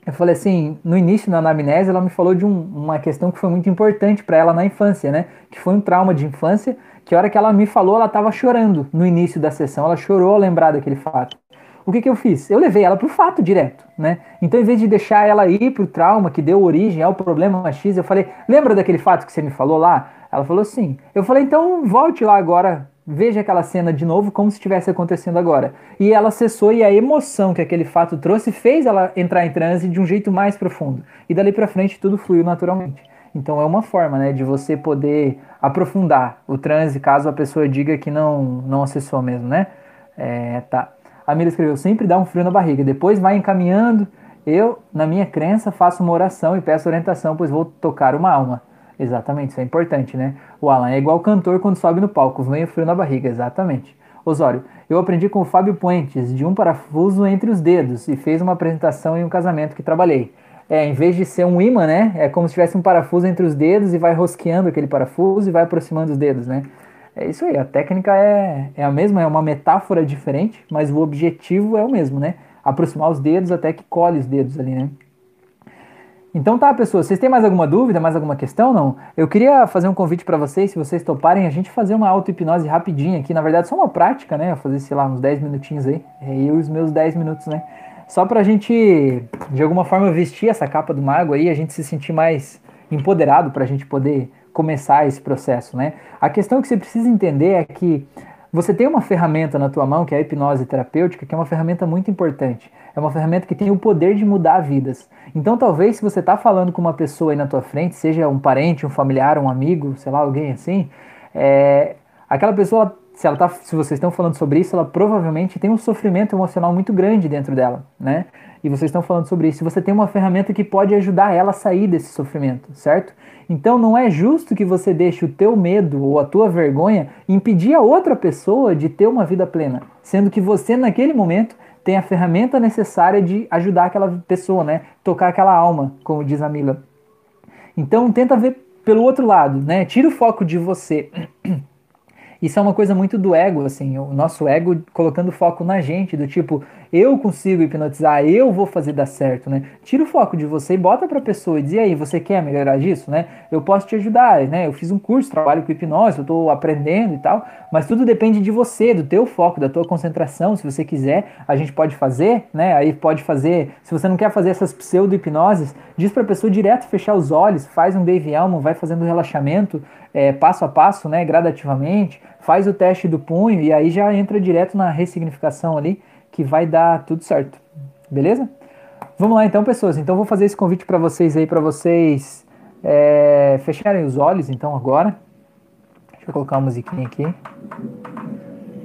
Eu falei assim, no início, na anamnese, ela me falou de um, uma questão que foi muito importante para ela na infância, né? Que foi um trauma de infância, que a hora que ela me falou, ela estava chorando no início da sessão, ela chorou ao lembrar daquele fato. O que, que eu fiz? Eu levei ela para o fato direto, né? Então, em vez de deixar ela ir para o trauma que deu origem ao problema X, eu falei, lembra daquele fato que você me falou lá? Ela falou sim. Eu falei, então volte lá agora veja aquela cena de novo como se estivesse acontecendo agora. E ela acessou e a emoção que aquele fato trouxe fez ela entrar em transe de um jeito mais profundo. E dali para frente tudo fluiu naturalmente. Então é uma forma, né, de você poder aprofundar o transe caso a pessoa diga que não não acessou mesmo, né? É, tá. A Mira escreveu: sempre dá um frio na barriga, depois vai encaminhando. Eu, na minha crença, faço uma oração e peço orientação, pois vou tocar uma alma. Exatamente, isso é importante, né? O Alan é igual cantor quando sobe no palco, vem o frio na barriga, exatamente. Osório, eu aprendi com o Fábio Puentes de um parafuso entre os dedos e fez uma apresentação em um casamento que trabalhei. É, em vez de ser um imã, né? É como se tivesse um parafuso entre os dedos e vai rosqueando aquele parafuso e vai aproximando os dedos, né? É isso aí, a técnica é, é a mesma, é uma metáfora diferente, mas o objetivo é o mesmo, né? Aproximar os dedos até que colhe os dedos ali, né? Então tá, pessoas, vocês têm mais alguma dúvida, mais alguma questão, não? Eu queria fazer um convite para vocês, se vocês toparem, a gente fazer uma auto-hipnose rapidinha aqui, na verdade só uma prática, né? Eu fazer, sei lá, uns 10 minutinhos aí, é eu e os meus 10 minutos, né? Só pra gente, de alguma forma, vestir essa capa do mago aí, a gente se sentir mais empoderado pra gente poder começar esse processo, né? A questão que você precisa entender é que você tem uma ferramenta na tua mão, que é a hipnose terapêutica, que é uma ferramenta muito importante. É uma ferramenta que tem o poder de mudar vidas. Então, talvez, se você está falando com uma pessoa aí na tua frente, seja um parente, um familiar, um amigo, sei lá, alguém assim, é, aquela pessoa, se, ela tá, se vocês estão falando sobre isso, ela provavelmente tem um sofrimento emocional muito grande dentro dela, né? E vocês estão falando sobre isso. Você tem uma ferramenta que pode ajudar ela a sair desse sofrimento, certo? Então não é justo que você deixe o teu medo ou a tua vergonha impedir a outra pessoa de ter uma vida plena, sendo que você naquele momento tem a ferramenta necessária de ajudar aquela pessoa, né? Tocar aquela alma, como diz a Mila. Então tenta ver pelo outro lado, né? Tira o foco de você. Isso é uma coisa muito do ego, assim, o nosso ego colocando foco na gente, do tipo, eu consigo hipnotizar, eu vou fazer dar certo, né? Tira o foco de você e bota pra pessoa e diz, e aí, você quer melhorar disso, né? Eu posso te ajudar, né? Eu fiz um curso, trabalho com hipnose, eu tô aprendendo e tal, mas tudo depende de você, do teu foco, da tua concentração, se você quiser, a gente pode fazer, né? Aí pode fazer, se você não quer fazer essas pseudo-hipnoses, diz pra pessoa direto fechar os olhos, faz um Dave Elman, vai fazendo relaxamento, é, passo a passo, né, gradativamente, faz o teste do punho e aí já entra direto na ressignificação ali, que vai dar tudo certo. Beleza? Vamos lá então, pessoas. Então vou fazer esse convite para vocês aí, para vocês é, fecharem os olhos então agora. Deixa eu colocar uma musiquinha aqui.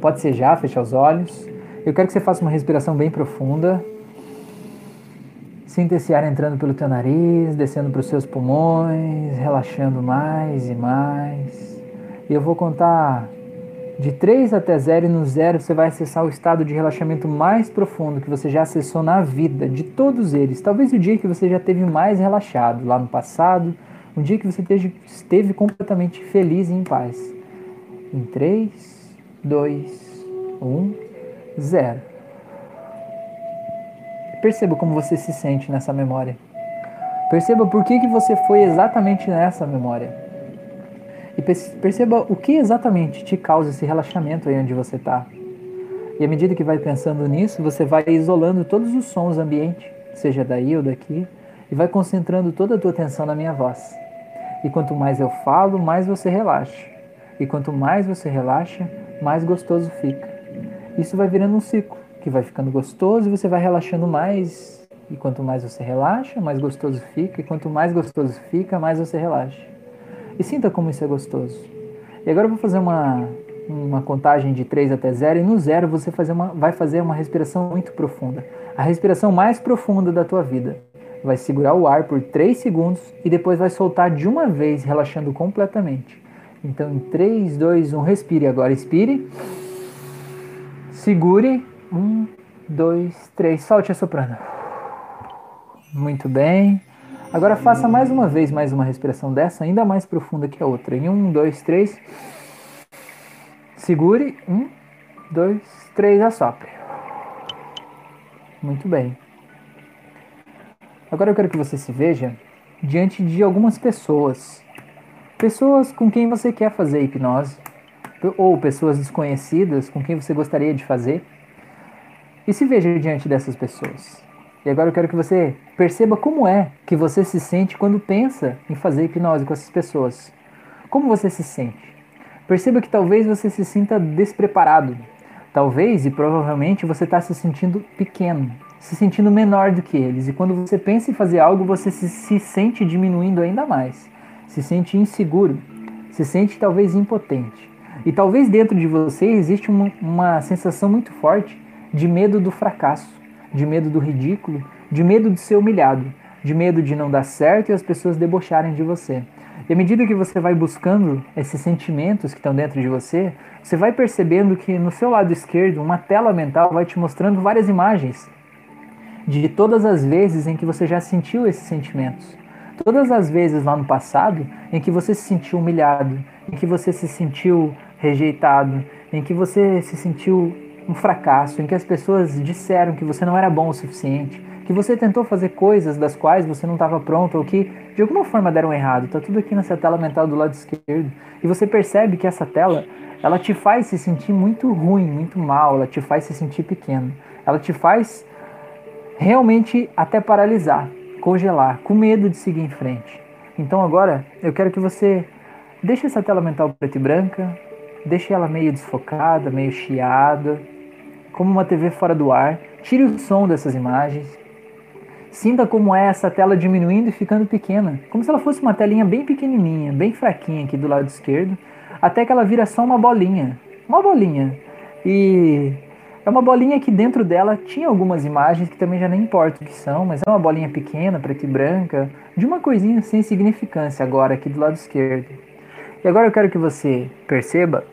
Pode ser já, fechar os olhos. Eu quero que você faça uma respiração bem profunda. Sinta esse ar entrando pelo teu nariz, descendo para os seus pulmões, relaxando mais e mais. E eu vou contar de 3 até 0 e no 0 você vai acessar o estado de relaxamento mais profundo que você já acessou na vida, de todos eles. Talvez o dia que você já teve mais relaxado, lá no passado, um dia que você esteve completamente feliz e em paz. Em 3, 2, 1, 0. Perceba como você se sente nessa memória. Perceba por que, que você foi exatamente nessa memória. E perceba o que exatamente te causa esse relaxamento aí onde você está. E à medida que vai pensando nisso, você vai isolando todos os sons ambiente, seja daí ou daqui, e vai concentrando toda a tua atenção na minha voz. E quanto mais eu falo, mais você relaxa. E quanto mais você relaxa, mais gostoso fica. Isso vai virando um ciclo que vai ficando gostoso e você vai relaxando mais. E quanto mais você relaxa, mais gostoso fica. E quanto mais gostoso fica, mais você relaxa. E sinta como isso é gostoso. E agora eu vou fazer uma, uma contagem de 3 até 0. E no 0 você fazer uma, vai fazer uma respiração muito profunda. A respiração mais profunda da tua vida. Vai segurar o ar por 3 segundos e depois vai soltar de uma vez, relaxando completamente. Então em 3, 2, 1, respire agora. Expire. Segure um, dois, três. Solte a soprano. Muito bem. Agora faça mais uma vez mais uma respiração dessa, ainda mais profunda que a outra. Em um, dois, três. Segure. Um, dois, três. Assopre. Muito bem. Agora eu quero que você se veja diante de algumas pessoas. Pessoas com quem você quer fazer hipnose. Ou pessoas desconhecidas com quem você gostaria de fazer. E se veja diante dessas pessoas. E agora eu quero que você perceba como é que você se sente quando pensa em fazer hipnose com essas pessoas. Como você se sente? Perceba que talvez você se sinta despreparado. Talvez e provavelmente você está se sentindo pequeno, se sentindo menor do que eles. E quando você pensa em fazer algo, você se, se sente diminuindo ainda mais. Se sente inseguro, se sente talvez impotente. E talvez dentro de você existe uma, uma sensação muito forte de medo do fracasso, de medo do ridículo, de medo de ser humilhado, de medo de não dar certo e as pessoas debocharem de você. E à medida que você vai buscando esses sentimentos que estão dentro de você, você vai percebendo que no seu lado esquerdo, uma tela mental vai te mostrando várias imagens de todas as vezes em que você já sentiu esses sentimentos. Todas as vezes lá no passado em que você se sentiu humilhado, em que você se sentiu rejeitado, em que você se sentiu um fracasso, em que as pessoas disseram que você não era bom o suficiente, que você tentou fazer coisas das quais você não estava pronto ou que de alguma forma deram errado. Tá tudo aqui nessa tela mental do lado esquerdo. E você percebe que essa tela, ela te faz se sentir muito ruim, muito mal, ela te faz se sentir pequeno. Ela te faz realmente até paralisar, congelar, com medo de seguir em frente. Então agora eu quero que você deixe essa tela mental preta e branca, deixe ela meio desfocada, meio chiada, como uma TV fora do ar. Tire o som dessas imagens. Sinta como é essa tela diminuindo e ficando pequena, como se ela fosse uma telinha bem pequenininha, bem fraquinha aqui do lado esquerdo, até que ela vira só uma bolinha, uma bolinha. E é uma bolinha que dentro dela tinha algumas imagens que também já nem importa o que são, mas é uma bolinha pequena, preta e branca, de uma coisinha sem significância agora aqui do lado esquerdo. E agora eu quero que você perceba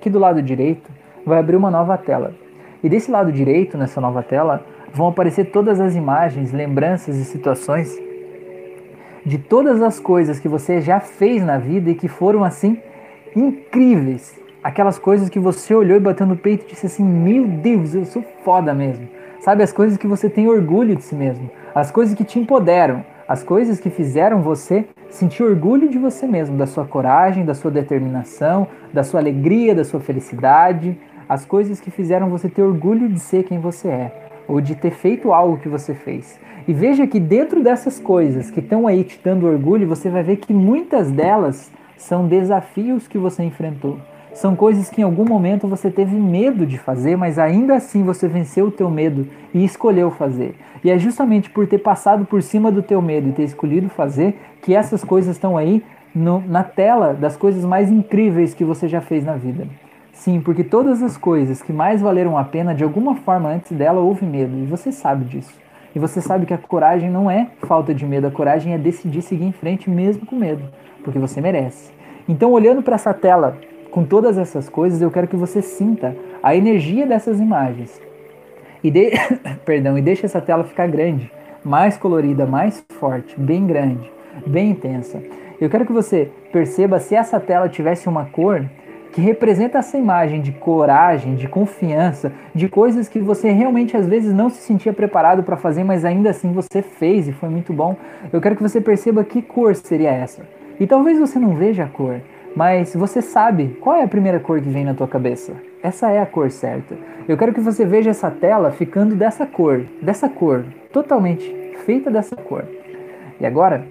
que do lado direito vai abrir uma nova tela. E desse lado direito, nessa nova tela, vão aparecer todas as imagens, lembranças e situações de todas as coisas que você já fez na vida e que foram assim incríveis. Aquelas coisas que você olhou e bateu no peito e disse assim: Meu Deus, eu sou foda mesmo. Sabe, as coisas que você tem orgulho de si mesmo, as coisas que te empoderam, as coisas que fizeram você sentir orgulho de você mesmo, da sua coragem, da sua determinação, da sua alegria, da sua felicidade, as coisas que fizeram você ter orgulho de ser quem você é, ou de ter feito algo que você fez. E veja que dentro dessas coisas que estão aí te dando orgulho, você vai ver que muitas delas são desafios que você enfrentou. São coisas que em algum momento você teve medo de fazer, mas ainda assim você venceu o teu medo e escolheu fazer. E é justamente por ter passado por cima do teu medo e ter escolhido fazer que essas coisas estão aí no, na tela das coisas mais incríveis que você já fez na vida. Sim, porque todas as coisas que mais valeram a pena, de alguma forma antes dela houve medo, e você sabe disso. E você sabe que a coragem não é falta de medo, a coragem é decidir seguir em frente mesmo com medo, porque você merece. Então, olhando para essa tela com todas essas coisas, eu quero que você sinta a energia dessas imagens. E de... perdão, e deixe essa tela ficar grande, mais colorida, mais forte, bem grande, bem intensa. Eu quero que você perceba se essa tela tivesse uma cor que representa essa imagem de coragem, de confiança, de coisas que você realmente às vezes não se sentia preparado para fazer, mas ainda assim você fez e foi muito bom. Eu quero que você perceba que cor seria essa. E talvez você não veja a cor, mas você sabe qual é a primeira cor que vem na tua cabeça. Essa é a cor certa. Eu quero que você veja essa tela ficando dessa cor, dessa cor, totalmente feita dessa cor. E agora,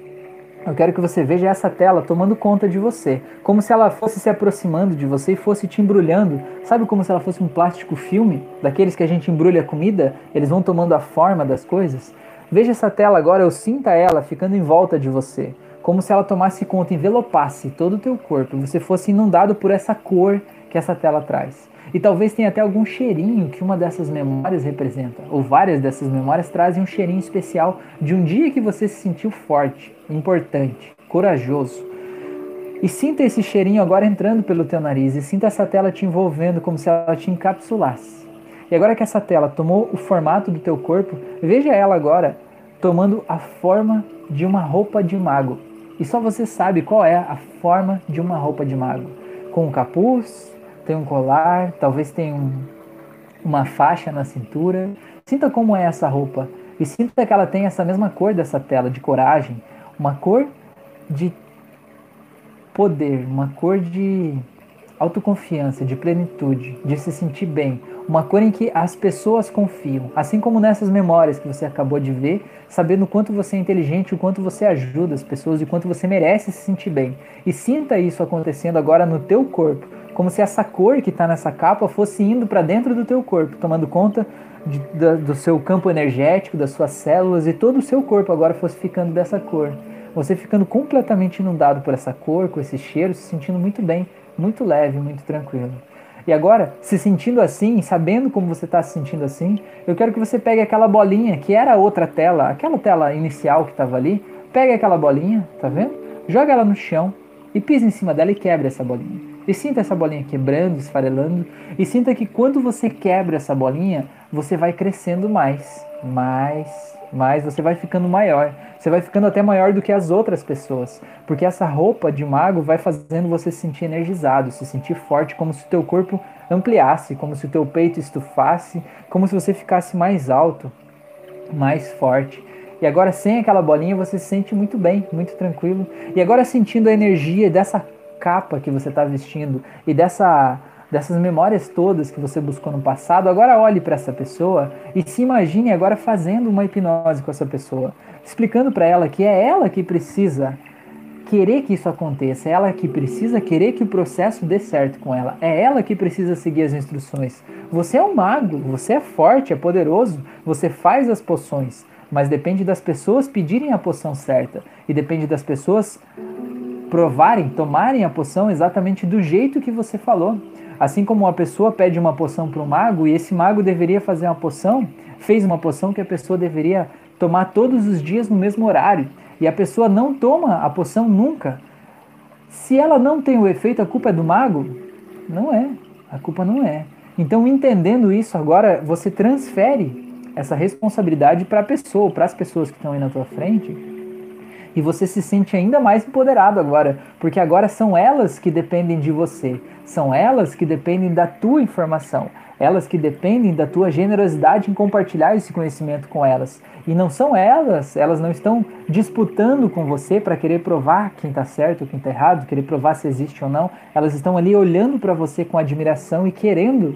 eu quero que você veja essa tela tomando conta de você, como se ela fosse se aproximando de você e fosse te embrulhando. Sabe como se ela fosse um plástico filme, daqueles que a gente embrulha comida, eles vão tomando a forma das coisas? Veja essa tela agora, eu sinta ela ficando em volta de você como se ela tomasse conta, envelopasse todo o teu corpo, você fosse inundado por essa cor que essa tela traz. E talvez tenha até algum cheirinho que uma dessas memórias representa, ou várias dessas memórias trazem um cheirinho especial de um dia que você se sentiu forte, importante, corajoso. E sinta esse cheirinho agora entrando pelo teu nariz e sinta essa tela te envolvendo como se ela te encapsulasse. E agora que essa tela tomou o formato do teu corpo, veja ela agora tomando a forma de uma roupa de mago. E só você sabe qual é a forma de uma roupa de mago. Com um capuz, tem um colar, talvez tenha um, uma faixa na cintura. Sinta como é essa roupa. E sinta que ela tem essa mesma cor dessa tela, de coragem. Uma cor de poder, uma cor de autoconfiança, de plenitude, de se sentir bem. Uma cor em que as pessoas confiam, assim como nessas memórias que você acabou de ver, sabendo o quanto você é inteligente, o quanto você ajuda as pessoas e o quanto você merece se sentir bem. E sinta isso acontecendo agora no teu corpo, como se essa cor que está nessa capa fosse indo para dentro do teu corpo, tomando conta de, da, do seu campo energético, das suas células e todo o seu corpo agora fosse ficando dessa cor. Você ficando completamente inundado por essa cor, com esse cheiro, se sentindo muito bem muito leve, muito tranquilo. E agora, se sentindo assim, sabendo como você está se sentindo assim, eu quero que você pegue aquela bolinha que era a outra tela, aquela tela inicial que estava ali, pegue aquela bolinha, tá vendo? Joga ela no chão e pise em cima dela e quebre essa bolinha. E sinta essa bolinha quebrando, esfarelando, e sinta que quando você quebra essa bolinha, você vai crescendo mais, mais, mais, você vai ficando maior. Você vai ficando até maior do que as outras pessoas, porque essa roupa de mago vai fazendo você se sentir energizado, se sentir forte, como se o teu corpo ampliasse, como se o teu peito estufasse, como se você ficasse mais alto. mais forte. E agora sem aquela bolinha você se sente muito bem, muito tranquilo. E agora sentindo a energia dessa capa que você está vestindo e dessa dessas memórias todas que você buscou no passado, agora olhe para essa pessoa e se imagine agora fazendo uma hipnose com essa pessoa, explicando para ela que é ela que precisa querer que isso aconteça, é ela que precisa querer que o processo dê certo com ela, é ela que precisa seguir as instruções. Você é um mago, você é forte, é poderoso, você faz as poções, mas depende das pessoas pedirem a poção certa e depende das pessoas provarem, tomarem a poção exatamente do jeito que você falou. Assim como uma pessoa pede uma poção para um mago e esse mago deveria fazer uma poção, fez uma poção que a pessoa deveria tomar todos os dias no mesmo horário e a pessoa não toma a poção nunca. Se ela não tem o efeito, a culpa é do mago? Não é. A culpa não é. Então, entendendo isso agora, você transfere essa responsabilidade para a pessoa, para as pessoas que estão aí na tua frente, e você se sente ainda mais empoderado agora, porque agora são elas que dependem de você, são elas que dependem da tua informação, elas que dependem da tua generosidade em compartilhar esse conhecimento com elas. E não são elas, elas não estão disputando com você para querer provar quem está certo ou quem está errado, querer provar se existe ou não. Elas estão ali olhando para você com admiração e querendo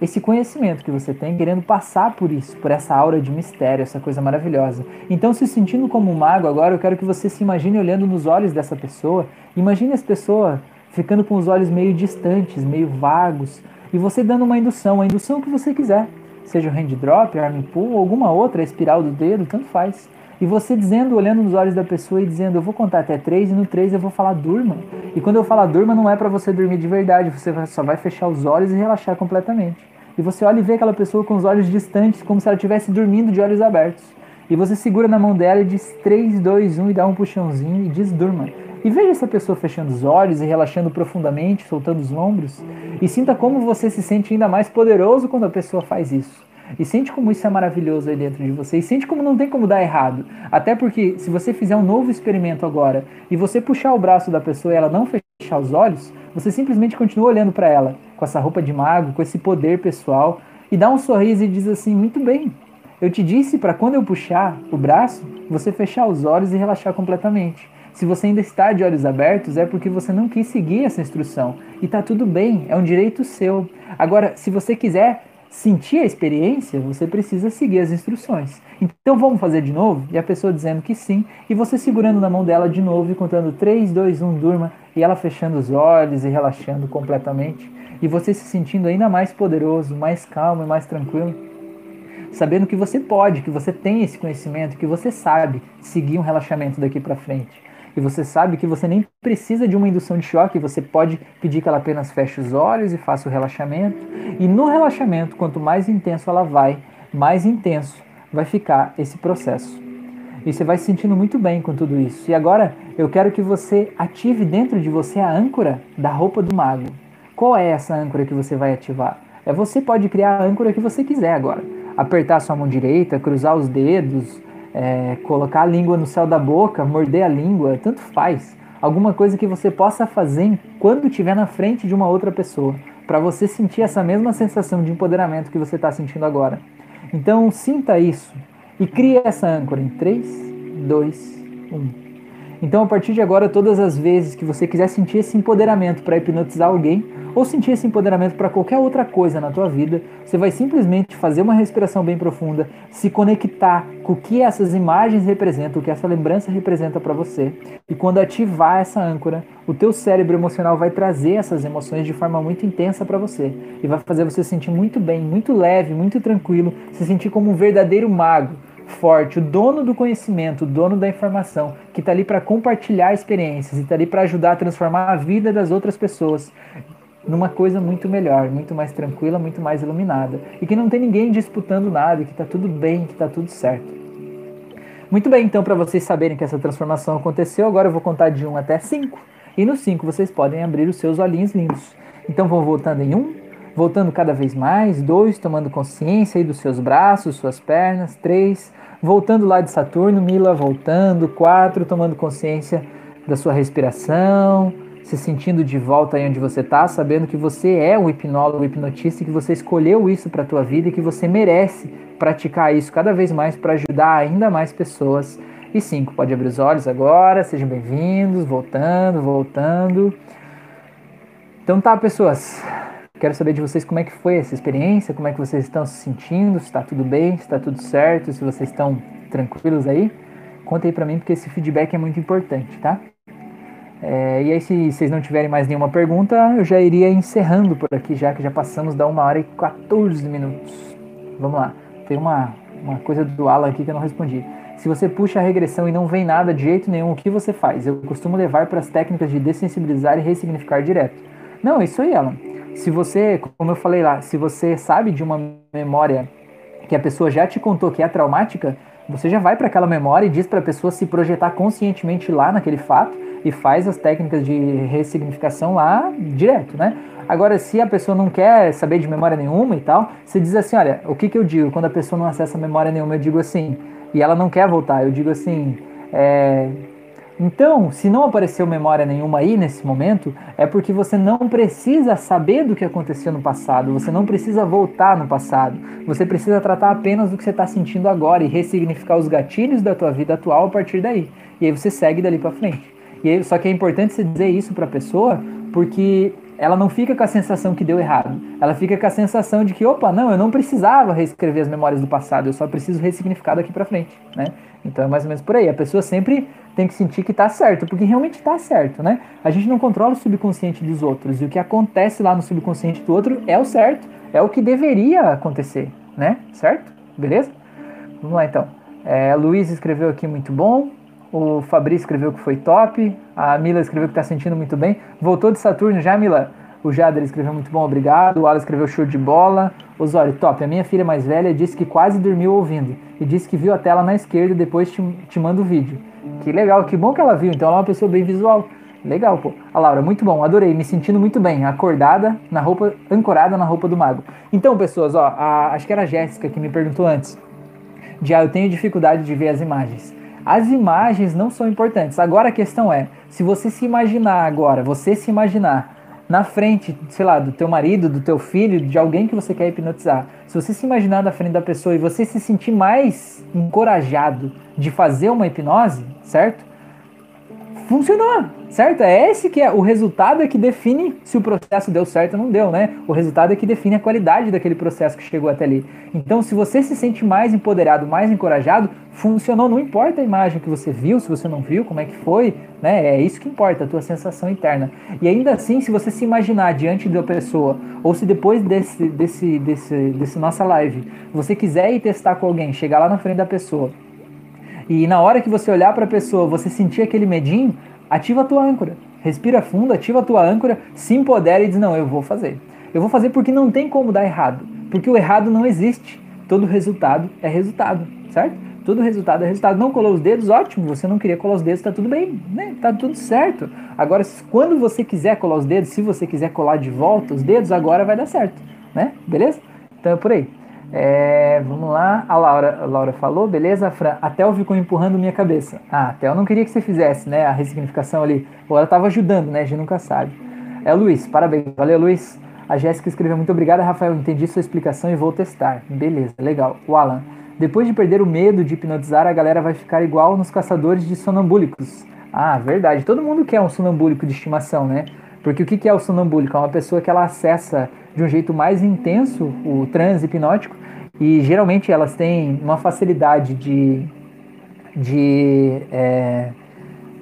esse conhecimento que você tem, querendo passar por isso, por essa aura de mistério, essa coisa maravilhosa. Então, se sentindo como um mago agora, eu quero que você se imagine olhando nos olhos dessa pessoa. Imagine essa pessoa ficando com os olhos meio distantes, meio vagos, e você dando uma indução, a indução que você quiser, seja o hand drop, arm pull, alguma outra, a espiral do dedo, tanto faz. E você dizendo, olhando nos olhos da pessoa e dizendo, eu vou contar até três, e no três eu vou falar durma. E quando eu falar durma, não é para você dormir de verdade, você só vai fechar os olhos e relaxar completamente. E você olha e vê aquela pessoa com os olhos distantes, como se ela estivesse dormindo de olhos abertos. E você segura na mão dela e diz 3, 2, 1 e dá um puxãozinho e diz durma. E veja essa pessoa fechando os olhos e relaxando profundamente, soltando os ombros. E sinta como você se sente ainda mais poderoso quando a pessoa faz isso. E sente como isso é maravilhoso aí dentro de você. E sente como não tem como dar errado. Até porque se você fizer um novo experimento agora e você puxar o braço da pessoa e ela não fechar os olhos, você simplesmente continua olhando para ela com essa roupa de mago, com esse poder pessoal e dá um sorriso e diz assim: "Muito bem. Eu te disse para quando eu puxar o braço, você fechar os olhos e relaxar completamente. Se você ainda está de olhos abertos, é porque você não quis seguir essa instrução. E tá tudo bem, é um direito seu. Agora, se você quiser sentir a experiência, você precisa seguir as instruções. Então vamos fazer de novo? E a pessoa dizendo que sim, e você segurando na mão dela de novo e contando 3, 2, 1, durma, e ela fechando os olhos e relaxando completamente, e você se sentindo ainda mais poderoso, mais calmo e mais tranquilo, sabendo que você pode, que você tem esse conhecimento, que você sabe seguir um relaxamento daqui para frente e você sabe que você nem precisa de uma indução de choque, você pode pedir que ela apenas feche os olhos e faça o relaxamento. E no relaxamento, quanto mais intenso ela vai, mais intenso vai ficar esse processo. E você vai se sentindo muito bem com tudo isso. E agora eu quero que você ative dentro de você a âncora da roupa do mago. Qual é essa âncora que você vai ativar? É você pode criar a âncora que você quiser agora. Apertar sua mão direita, cruzar os dedos, é, colocar a língua no céu da boca, morder a língua, tanto faz. Alguma coisa que você possa fazer quando estiver na frente de uma outra pessoa, para você sentir essa mesma sensação de empoderamento que você está sentindo agora. Então sinta isso e crie essa âncora em 3, 2, 1. Então, a partir de agora, todas as vezes que você quiser sentir esse empoderamento para hipnotizar alguém, ou sentir esse empoderamento para qualquer outra coisa na tua vida, você vai simplesmente fazer uma respiração bem profunda, se conectar com o que essas imagens representam, o que essa lembrança representa para você. E quando ativar essa âncora, o teu cérebro emocional vai trazer essas emoções de forma muito intensa para você e vai fazer você se sentir muito bem, muito leve, muito tranquilo, se sentir como um verdadeiro mago forte, o dono do conhecimento, o dono da informação, que está ali para compartilhar experiências e está ali para ajudar a transformar a vida das outras pessoas numa coisa muito melhor, muito mais tranquila, muito mais iluminada. E que não tem ninguém disputando nada, que está tudo bem, que está tudo certo. Muito bem, então, para vocês saberem que essa transformação aconteceu, agora eu vou contar de 1 até 5. E no 5 vocês podem abrir os seus olhinhos lindos. Então vão voltando em 1, voltando cada vez mais, 2, tomando consciência aí dos seus braços, suas pernas, 3, voltando lá de Saturno, Mila voltando, 4, tomando consciência da sua respiração, se sentindo de volta aí onde você está, sabendo que você é um hipnólogo, um hipnotista, e que você escolheu isso para a tua vida e que você merece praticar isso cada vez mais para ajudar ainda mais pessoas. E cinco, pode abrir os olhos agora, sejam bem-vindos, voltando, voltando. Então tá, pessoas, quero saber de vocês como é que foi essa experiência, como é que vocês estão se sentindo, se está tudo bem, se está tudo certo, se vocês estão tranquilos aí. Conta aí para mim, porque esse feedback é muito importante, tá? É, e aí, se vocês não tiverem mais nenhuma pergunta, eu já iria encerrando por aqui, já que já passamos da 1 hora e 14 minutos. Vamos lá. Tem uma, uma coisa do Alan aqui que eu não respondi. Se você puxa a regressão e não vem nada de jeito nenhum, o que você faz? Eu costumo levar para as técnicas de dessensibilizar e ressignificar direto. Não, isso aí, Alan. Se você, como eu falei lá, se você sabe de uma memória que a pessoa já te contou que é traumática, você já vai para aquela memória e diz para a pessoa se projetar conscientemente lá naquele fato e faz as técnicas de ressignificação lá direto, né? Agora, se a pessoa não quer saber de memória nenhuma e tal, você diz assim, olha, o que, que eu digo quando a pessoa não acessa memória nenhuma? Eu digo assim, e ela não quer voltar, eu digo assim, é, então, se não apareceu memória nenhuma aí nesse momento, é porque você não precisa saber do que aconteceu no passado, você não precisa voltar no passado, você precisa tratar apenas do que você está sentindo agora e ressignificar os gatilhos da tua vida atual a partir daí. E aí você segue dali para frente. E aí, só que é importante você dizer isso para a pessoa, porque ela não fica com a sensação que deu errado. Ela fica com a sensação de que, opa, não, eu não precisava reescrever as memórias do passado, eu só preciso ressignificar daqui para frente, né? Então é mais ou menos por aí. A pessoa sempre tem que sentir que está certo, porque realmente está certo, né? A gente não controla o subconsciente dos outros e o que acontece lá no subconsciente do outro é o certo, é o que deveria acontecer, né? Certo? Beleza? Vamos lá então. É, Luiz escreveu aqui muito bom. O Fabrício escreveu que foi top. A Mila escreveu que está sentindo muito bem. Voltou de Saturno já, Mila? O Jader escreveu muito bom, obrigado. O Alan escreveu show de bola. Osório, top. A minha filha mais velha disse que quase dormiu ouvindo. E disse que viu a tela na esquerda e depois te, te manda o vídeo. Que legal, que bom que ela viu. Então ela é uma pessoa bem visual. Legal, pô. A Laura, muito bom, adorei, me sentindo muito bem, acordada na roupa, ancorada na roupa do mago. Então, pessoas, ó, a, acho que era a Jéssica que me perguntou antes. Já eu tenho dificuldade de ver as imagens. As imagens não são importantes. Agora a questão é, se você se imaginar agora, você se imaginar na frente, sei lá, do teu marido, do teu filho, de alguém que você quer hipnotizar. Se você se imaginar na frente da pessoa e você se sentir mais encorajado de fazer uma hipnose, certo? Funcionou certo? É esse que é o resultado é que define se o processo deu certo ou não deu, né? O resultado é que define a qualidade daquele processo que chegou até ali. Então, se você se sente mais empoderado, mais encorajado, funcionou, não importa a imagem que você viu, se você não viu, como é que foi, né? É isso que importa, a tua sensação interna. E ainda assim, se você se imaginar diante da pessoa, ou se depois desse, desse, desse, desse nossa live, você quiser ir testar com alguém, chegar lá na frente da pessoa, e na hora que você olhar para a pessoa, você sentir aquele medinho, ativa a tua âncora. Respira fundo, ativa a tua âncora, se empodera e diz: Não, eu vou fazer. Eu vou fazer porque não tem como dar errado. Porque o errado não existe. Todo resultado é resultado, certo? Todo resultado é resultado. Não colou os dedos, ótimo. Você não queria colar os dedos, tá tudo bem, né? Tá tudo certo. Agora, quando você quiser colar os dedos, se você quiser colar de volta os dedos, agora vai dar certo, né? Beleza? Então é por aí. É, vamos lá. A Laura, a Laura falou, beleza, Fran? A Tel ficou empurrando minha cabeça. Ah, a Tel não queria que você fizesse, né? A ressignificação ali. Ou ela estava ajudando, né? A gente nunca sabe. É, Luiz, parabéns. Valeu, Luiz. A Jéssica escreveu muito obrigada, Rafael. Entendi sua explicação e vou testar. Beleza, legal. O Alan. Depois de perder o medo de hipnotizar, a galera vai ficar igual nos caçadores de sonambúlicos. Ah, verdade. Todo mundo quer um sonambúlico de estimação, né? Porque o que é o sonambúlico? É uma pessoa que ela acessa de um jeito mais intenso o transe hipnótico e geralmente elas têm uma facilidade de, de é,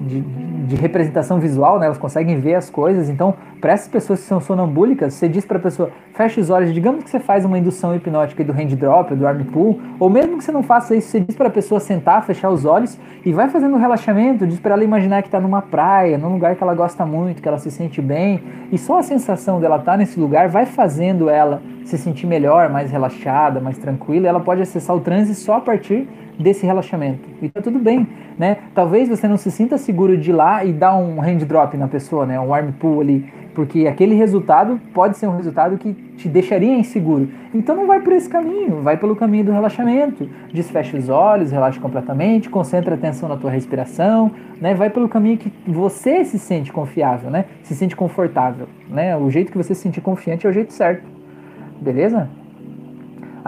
de, de, representação visual, né? elas conseguem ver as coisas. Então, para essas pessoas que são sonambúlicas, você diz para a pessoa, feche os olhos, digamos que você faz uma indução hipnótica do hand drop, do arm pull, ou mesmo que você não faça isso, você diz para a pessoa sentar, fechar os olhos e vai fazendo um relaxamento, diz para ela imaginar que está numa praia, num lugar que ela gosta muito, que ela se sente bem, e só a sensação dela estar tá nesse lugar vai fazendo ela se sentir melhor, mais relaxada, mais tranquila, ela pode acessar o transe só a partir desse relaxamento. E tá tudo bem, né? Talvez você não se sinta seguro de ir lá e dar um hand drop na pessoa, né? Um arm pull ali, porque aquele resultado pode ser um resultado que te deixaria inseguro. Então não vai por esse caminho, vai pelo caminho do relaxamento. Desfecha os olhos, relaxa completamente, concentra a atenção na tua respiração, né? Vai pelo caminho que você se sente confiável, né? Se sente confortável, né? O jeito que você se sentir confiante é o jeito certo. Beleza?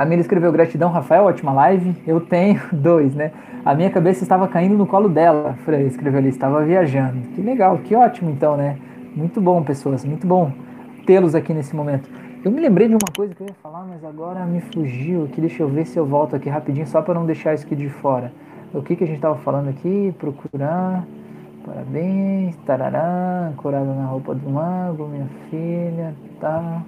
A Mila escreveu gratidão, Rafael, ótima live. Eu tenho dois, né? A minha cabeça estava caindo no colo dela. Frei escreveu ali, estava viajando. Que legal, que ótimo então, né? Muito bom, pessoas, muito bom tê-los aqui nesse momento. Eu me lembrei de uma coisa que eu ia falar, mas agora me fugiu aqui. Deixa eu ver se eu volto aqui rapidinho, só para não deixar isso aqui de fora. O que, que a gente estava falando aqui? Procurar. Parabéns, tarará, ancorada na roupa do mago, minha filha, tá.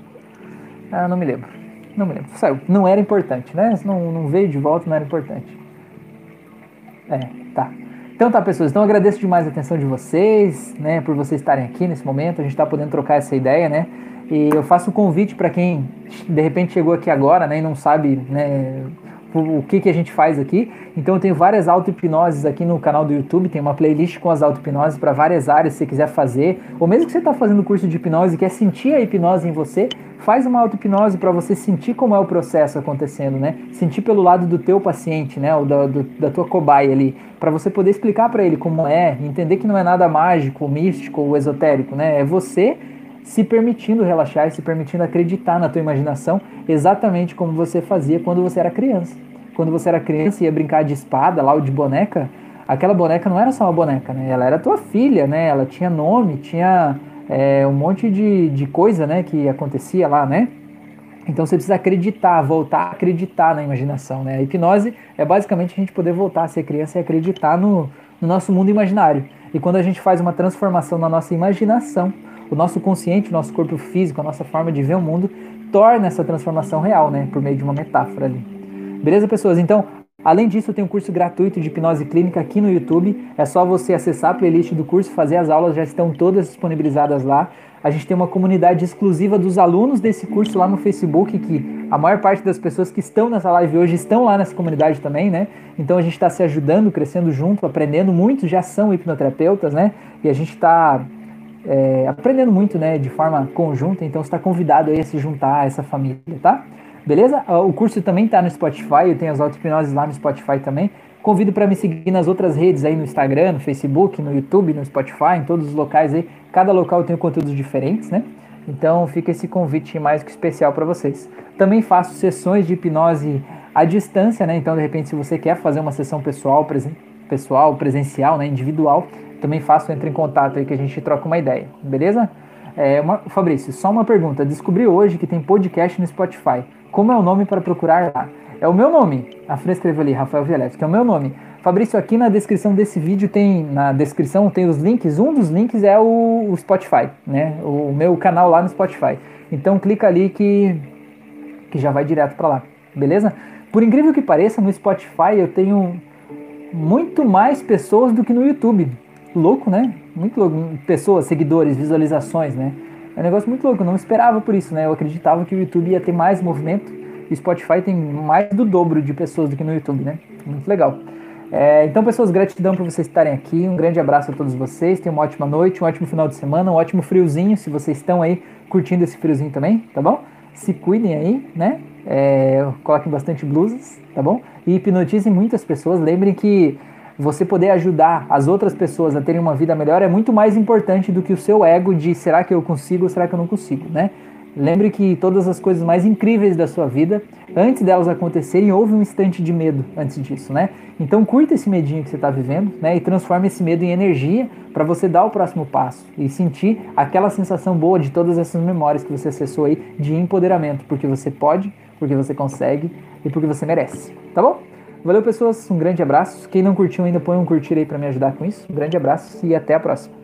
Ah, não me lembro. Não me lembro. Saiu. Não era importante, né? Não, não veio de volta, não era importante. É, tá. Então tá, pessoas, então agradeço demais a atenção de vocês, né, por vocês estarem aqui nesse momento, a gente está podendo trocar essa ideia, né, e eu faço um convite para quem de repente chegou aqui agora, né, e não sabe, né, o que, que a gente faz aqui. Então eu tenho várias auto-hipnoses aqui no canal do YouTube, tem uma playlist com as auto-hipnoses para várias áreas se você quiser fazer, ou mesmo que você está fazendo curso de hipnose e quer sentir a hipnose em você, faz uma auto-hipnose para você sentir como é o processo acontecendo, né? Sentir pelo lado do teu paciente, né? Ou da, do, da tua cobaia ali, para você poder explicar para ele como é, entender que não é nada mágico, místico ou esotérico, né? É você se permitindo relaxar e se permitindo acreditar na tua imaginação, exatamente como você fazia quando você era criança. Quando você era criança e ia brincar de espada lá ou de boneca, aquela boneca não era só uma boneca, né? Ela era tua filha, né? Ela tinha nome, tinha é, um monte de, de coisa né, que acontecia lá, né? Então você precisa acreditar, voltar a acreditar na imaginação, né? A hipnose é basicamente a gente poder voltar a ser criança e acreditar no, no nosso mundo imaginário. E quando a gente faz uma transformação na nossa imaginação, o nosso consciente, o nosso corpo físico, a nossa forma de ver o mundo, torna essa transformação real, né? Por meio de uma metáfora ali. Beleza, pessoas? Então, Além disso, eu tenho um curso gratuito de hipnose clínica aqui no YouTube. É só você acessar a playlist do curso, fazer as aulas, já estão todas disponibilizadas lá. A gente tem uma comunidade exclusiva dos alunos desse curso lá no Facebook, que a maior parte das pessoas que estão nessa live hoje estão lá nessa comunidade também, né? Então a gente está se ajudando, crescendo junto, aprendendo. Muitos já são hipnoterapeutas, né? E a gente está é, aprendendo muito, né? De forma conjunta. Então você está convidado aí a se juntar a essa família, tá? Beleza? Ah, o curso também está no Spotify, eu tenho as auto-hipnoses lá no Spotify também. Convido para me seguir nas outras redes aí no Instagram, no Facebook, no YouTube, no Spotify, em todos os locais aí. Cada local tem conteúdos diferentes, né? Então fica esse convite mais que especial para vocês. Também faço sessões de hipnose à distância, né? Então de repente se você quer fazer uma sessão pessoal, presen pessoal, presencial, né, individual, também faço, entre em contato aí que a gente troca uma ideia, beleza? É, uma, Fabrício, só uma pergunta. Descobri hoje que tem podcast no Spotify. Como é o nome para procurar lá? É o meu nome. A Fran escreveu ali, Rafael Violeta, que é o meu nome. Fabrício, aqui na descrição desse vídeo tem, na descrição tem os links. Um dos links é o, o Spotify, né? O meu canal lá no Spotify. Então clica ali que, que já vai direto para lá, beleza? Por incrível que pareça, no Spotify eu tenho muito mais pessoas do que no YouTube. Louco, né? Muito louco. Pessoas, seguidores, visualizações, né? É um negócio muito louco, eu não esperava por isso, né? Eu acreditava que o YouTube ia ter mais movimento e Spotify tem mais do dobro de pessoas do que no YouTube, né? Muito legal. É, então, pessoas, gratidão por vocês estarem aqui. Um grande abraço a todos vocês. Tenham uma ótima noite, um ótimo final de semana, um ótimo friozinho, se vocês estão aí curtindo esse friozinho também, tá bom? Se cuidem aí, né? É, coloquem bastante blusas, tá bom? E hipnotizem muitas pessoas. Lembrem que você poder ajudar as outras pessoas a terem uma vida melhor é muito mais importante do que o seu ego de será que eu consigo ou será que eu não consigo, né? Lembre que todas as coisas mais incríveis da sua vida, antes delas acontecerem, houve um instante de medo antes disso, né? Então curta esse medinho que você está vivendo, né? E transforme esse medo em energia para você dar o próximo passo e sentir aquela sensação boa de todas essas memórias que você acessou aí de empoderamento, porque você pode, porque você consegue e porque você merece, tá bom? Valeu, pessoas. Um grande abraço. Quem não curtiu ainda, põe um curtir aí para me ajudar com isso. Um grande abraço e até a próxima.